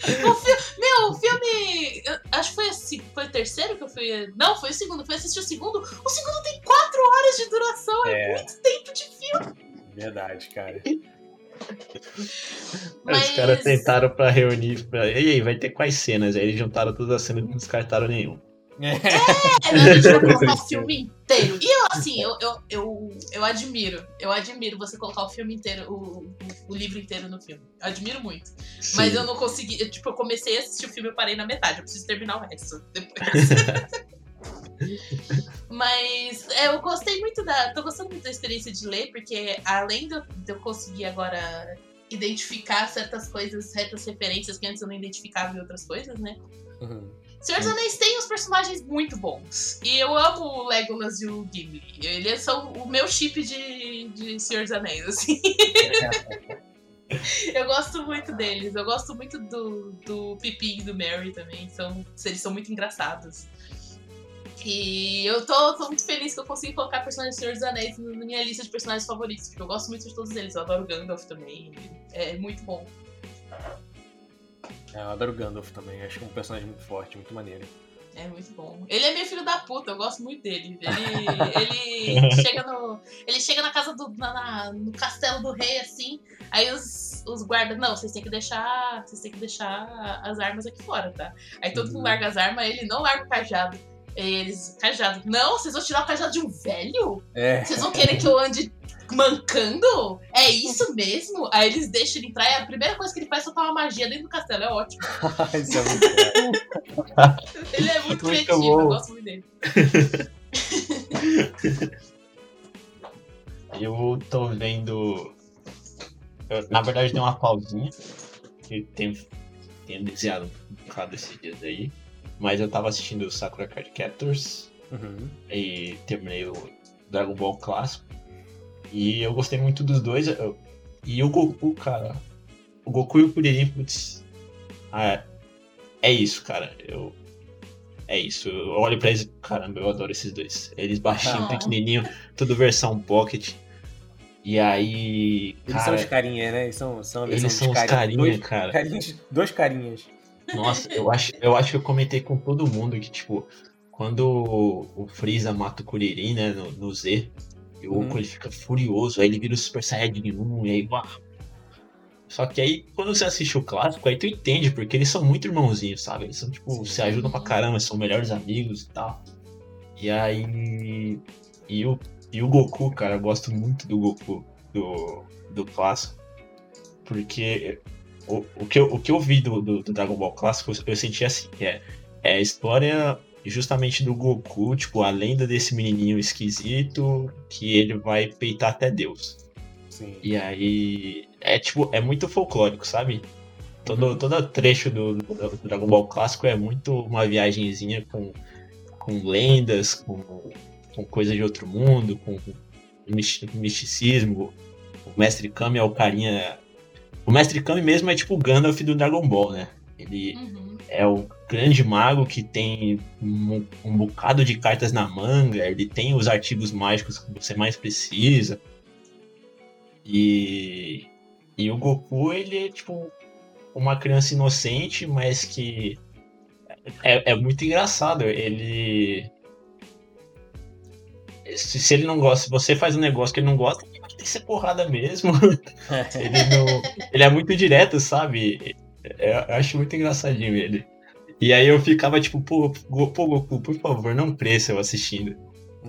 O fi- Meu, o filme. eu acho que foi, esse- foi o terceiro que eu fui. Não, foi o segundo. Fui assistir o segundo. O segundo tem quatro horas de duração. É, É. muito tempo de filme. Verdade, cara. Mas. Os caras tentaram pra reunir. Pra... E aí, vai ter quais cenas? Aí eles juntaram todas as cenas e não descartaram nenhum. É, a gente vai colocar o [LAUGHS] filme inteiro. E eu, assim, eu, eu, eu, eu admiro. Eu admiro você colocar o filme inteiro, o, o, o livro inteiro no filme. Eu admiro muito. Mas Sim. eu não consegui. eu, tipo, eu comecei a assistir o filme e parei na metade. Eu preciso terminar o resto depois. [LAUGHS] Mas é, eu gostei muito da. tô gostando muito da experiência de ler, porque além de eu, de eu conseguir agora identificar certas coisas, certas referências que antes eu não identificava em outras coisas, né? Uhum. Senhor dos Anéis tem uns personagens muito bons. E eu amo o Legolas e o Gimli. Eles são o meu chip de, de Senhor dos Anéis, assim. [LAUGHS] eu gosto muito deles. Eu gosto muito do, do Pippin e do Merry também. São, eles são muito engraçados. E eu tô, tô muito feliz que eu consegui colocar personagens do Senhor dos Anéis na minha lista de personagens favoritos. Porque eu gosto muito de todos eles. Eu adoro Gandalf também. É muito bom. É, eu adoro o Gandalf também. Acho que é um personagem muito forte, muito maneiro. É muito bom. Ele é meio filho da puta, eu gosto muito dele. Ele, [LAUGHS] ele chega no. Ele chega na casa do. na- na- no castelo do rei, assim. Aí os, os guardas. Não, vocês têm que deixar. Vocês têm que deixar as armas aqui fora, tá? Aí todo Uhum. mundo larga as armas, ele não larga o cajado. Eles. Cajado. Não, vocês vão tirar o cajado de um velho? É. Vocês vão querer que eu ande mancando? É isso mesmo? Aí eles deixam ele entrar e a primeira coisa que ele faz é soltar uma magia dentro do castelo. É ótimo. [LAUGHS] Isso é muito bom. [LAUGHS] Ele é muito, Muito criativo, bom. eu gosto muito dele. [LAUGHS] Eu tô vendo. eu, na verdade, dei uma pausinha. Que tenho, tenho desenhado um bocado esses dias aí. Mas eu tava assistindo o Sakura Card Captors. Uhum. E terminei o Dragon Ball clássico. E eu gostei muito dos dois. eu- e o Goku, cara. O Goku e o Kuririn, putz. ah, é isso, cara. Eu. É isso. Eu olho pra eles. Caramba, eu adoro esses dois. Eles baixinho, Ah. pequenininho, tudo versão pocket. E aí. Eles são os carinhas, né? Eles são, são eles são os carinha, Dois, cara. carinhas. Dois carinhas. Nossa, eu acho, eu acho que eu comentei com todo mundo que, tipo, quando o, o Freeza mata o Kuririn, né, no, no Z, e o Uhum. Goku ele fica furioso, aí ele vira o Super Saiyajin 1, e aí, uau. Só que aí, quando você assiste o clássico, aí tu entende, porque eles são muito irmãozinhos, sabe? Eles são, tipo, Sim. se ajudam pra caramba, são melhores amigos e tal. E aí. E o, e o Goku, cara, eu gosto muito do Goku do, do clássico. Porque o, o, que, eu, o que eu vi do, do, do Dragon Ball clássico, eu, eu senti assim, que é, é a história justamente do Goku, tipo, a lenda desse menininho esquisito que ele vai peitar até Deus. Sim. E aí. É tipo, é muito folclórico, sabe? Todo, todo trecho do, do Dragon Ball clássico é muito uma viagenzinha com, com lendas, com, com coisa de outro mundo, com misti- misticismo. O Mestre Kami é o carinha. O Mestre Kami mesmo é tipo o Gandalf do Dragon Ball, né? Ele Uhum. é o grande mago que tem um, um bocado de cartas na manga, ele tem os artigos mágicos que você mais precisa. E, E o Goku, ele é tipo uma criança inocente, mas que é, é muito engraçado. Ele. Se, se ele não gosta, se você faz um negócio que ele não gosta, tem que ser porrada mesmo. [LAUGHS] ele, não, ele é muito direto, sabe? É, eu acho muito engraçadinho ele. E aí eu ficava tipo, pô, pô Goku, por favor, não cresça eu assistindo.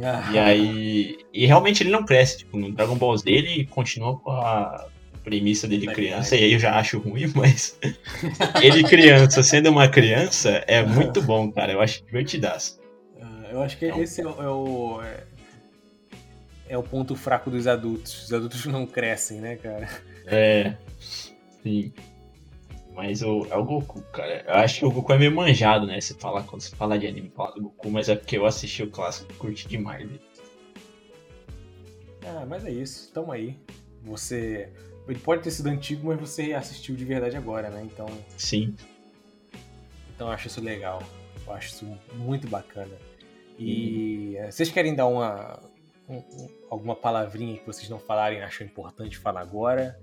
Ah. E aí. E realmente ele não cresce. Tipo, no Dragon Ball Z ele continua com a premissa dele criança, e aí eu já acho ruim, [LAUGHS] mas ele criança, sendo uma criança, é muito bom, cara. Eu acho divertidaço. Ah, eu acho que então, esse é o, é o, é, é o ponto fraco dos adultos. Os adultos [LAUGHS] não crescem, né, cara? É. Sim. Mas o, é o Goku, cara. Eu acho que o Goku é meio manjado, né? Você fala, quando você fala de anime, fala do Goku, mas é porque eu assisti o clássico e curti demais dele. Ah, mas é isso. Tamo aí. Você ele pode ter sido antigo, mas você assistiu de verdade agora, né? Então. Sim. Então eu acho isso legal. Eu acho isso muito bacana. E hum. vocês querem dar uma. Um, alguma palavrinha que vocês não falarem acham importante falar agora?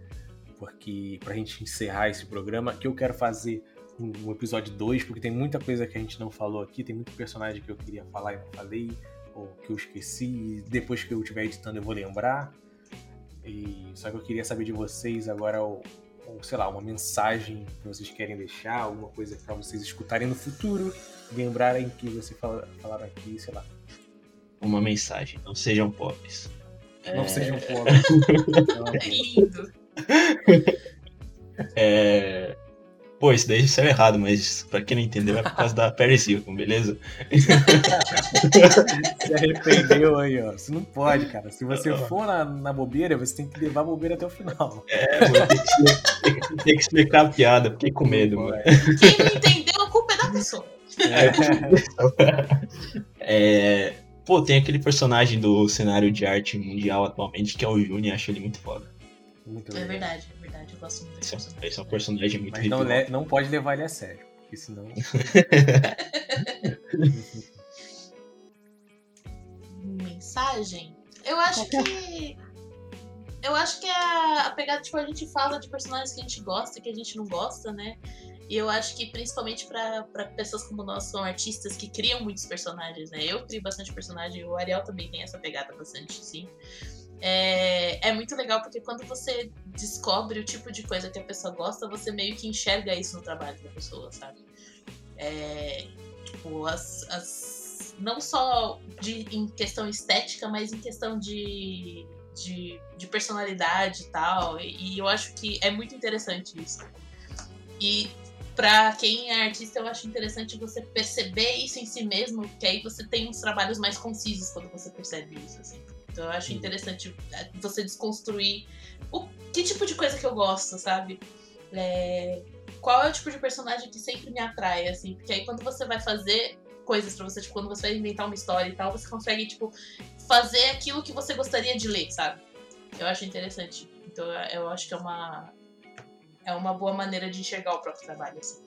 Porque pra gente encerrar esse programa, que eu quero fazer um episódio 2, porque tem muita coisa que a gente não falou aqui, tem muito personagem que eu queria falar e não falei, ou que eu esqueci, e depois que eu estiver editando eu vou lembrar. E só que eu queria saber de vocês agora, ou sei lá, uma mensagem que vocês querem deixar, alguma coisa para vocês escutarem no futuro, lembrarem que você fala, falaram aqui, sei lá. Uma mensagem, não sejam pobres. Não é... sejam pobres. é [LAUGHS] lindo. [LAUGHS] É... Pô, isso daí saiu errado, mas pra quem não entendeu é por causa da Paris Hilton, beleza? [LAUGHS] Se arrependeu aí, ó. Isso não pode, cara. Se você for na, na bobeira, você tem que levar a bobeira até o final. É, vou ter que, ter que explicar a piada, fiquei com medo, mano. Quem não entendeu, a culpa é da pessoa. É. [LAUGHS] é... Pô, tem aquele personagem do cenário de arte mundial atualmente que é o Juni, acho ele muito foda. Muito é verdade verdade, eu gosto muito desse personagem. Esse é um personagem muito Mas não, le- não pode levar ele a sério, porque senão. [LAUGHS] [LAUGHS] Mensagem? Eu acho que. Eu acho que a, a pegada, tipo, a gente fala de personagens que a gente gosta e que a gente não gosta, né? E eu acho que principalmente para pessoas como nós, são artistas que criam muitos personagens, né? Eu crio bastante personagem, o Ariel também tem essa pegada bastante, sim é, é muito legal porque quando você descobre o tipo de coisa que a pessoa gosta, você meio que enxerga isso no trabalho da pessoa, sabe? É, tipo, as, as, não só de, em questão estética, mas em questão de, de, de personalidade e tal. E, e eu acho que é muito interessante isso. E para quem é artista, eu acho interessante você perceber isso em si mesmo, que aí você tem uns trabalhos mais concisos quando você percebe isso, assim. Então eu acho interessante é, você desconstruir o que tipo de coisa que eu gosto, sabe? É, qual é o tipo de personagem que sempre me atrai, assim? Porque aí quando você vai fazer coisas para você, tipo, quando você vai inventar uma história e tal, você consegue, tipo, fazer aquilo que você gostaria de ler, sabe? Eu acho interessante. Então eu acho que é uma é uma boa maneira de enxergar o próprio trabalho, assim.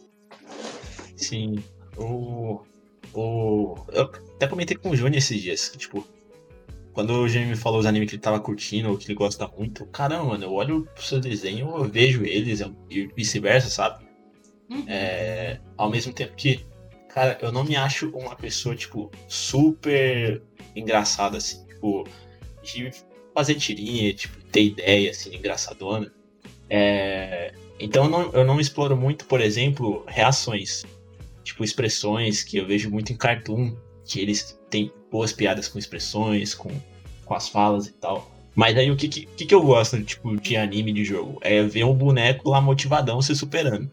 Sim. O, o... Eu até comentei com o Júnior esses dias, que, tipo, quando o Jamie me falou os animes que ele tava curtindo, ou que ele gosta muito, caramba, mano, eu olho pro seu desenho, eu vejo eles, e vice-versa, sabe? Uhum. É, ao mesmo tempo que, cara, eu não me acho uma pessoa, tipo, super engraçada, assim, tipo, de fazer tirinha, tipo, ter ideia, assim, engraçadona. É, então eu não, eu não exploro muito, por exemplo, reações, tipo, expressões que eu vejo muito em cartoon, que eles têm boas piadas com expressões, com, com as falas e tal. Mas aí o que, que, que eu gosto, tipo, de anime de jogo? É ver um boneco lá motivadão se superando.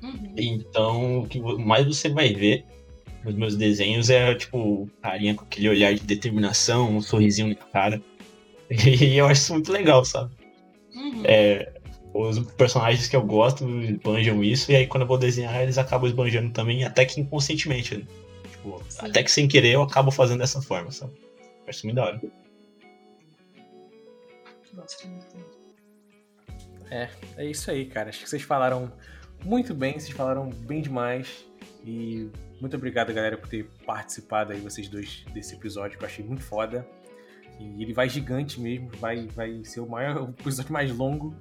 Uhum. Então, o que mais você vai ver nos meus desenhos é, tipo, carinha com aquele olhar de determinação, um sorrisinho na cara. [LAUGHS] E eu acho isso muito legal, sabe? Uhum. É, os personagens que eu gosto esbanjam isso, e aí quando eu vou desenhar, eles acabam esbanjando também, até que inconscientemente. Tipo, até que sem querer eu acabo fazendo dessa forma, sabe? Acho muito da hora. É, é isso aí, cara. Acho que vocês falaram muito bem, vocês falaram bem demais. E muito obrigado, galera, por ter participado aí, vocês dois, desse episódio que eu achei muito foda. E ele vai gigante mesmo, vai, vai ser o maior, o episódio mais longo.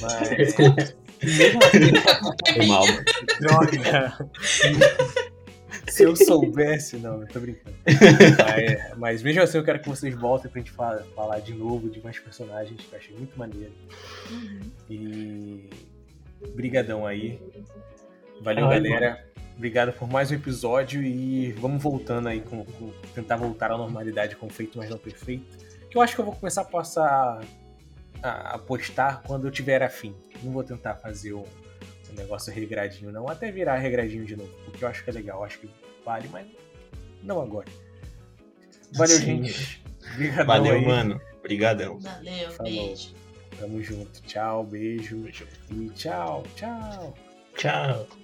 Mas. [LAUGHS] mesmo assim, Foi mal, mano. droga! [LAUGHS] Se eu soubesse, não, eu tô brincando. mas, mas mesmo assim, eu quero que vocês voltem pra gente fa- falar de novo de mais personagens, que eu achei muito maneiro. Uhum. E. Brigadão aí. Valeu, Ai, galera. Obrigado por mais um episódio e vamos voltando aí com, com- tentar voltar à normalidade com o feito mas não perfeito. Que eu acho que eu vou começar a passar a, a postar quando eu tiver afim. Não vou tentar fazer um, um negócio regradinho, não. Até virar regradinho de novo, porque eu acho que é legal, eu acho que vale, mas não agora. Valeu, Sim. gente. Obrigadão Valeu, aí. mano. Obrigadão. Valeu, Falou. beijo. Tamo junto. Tchau, beijo. E tchau, tchau. Tchau.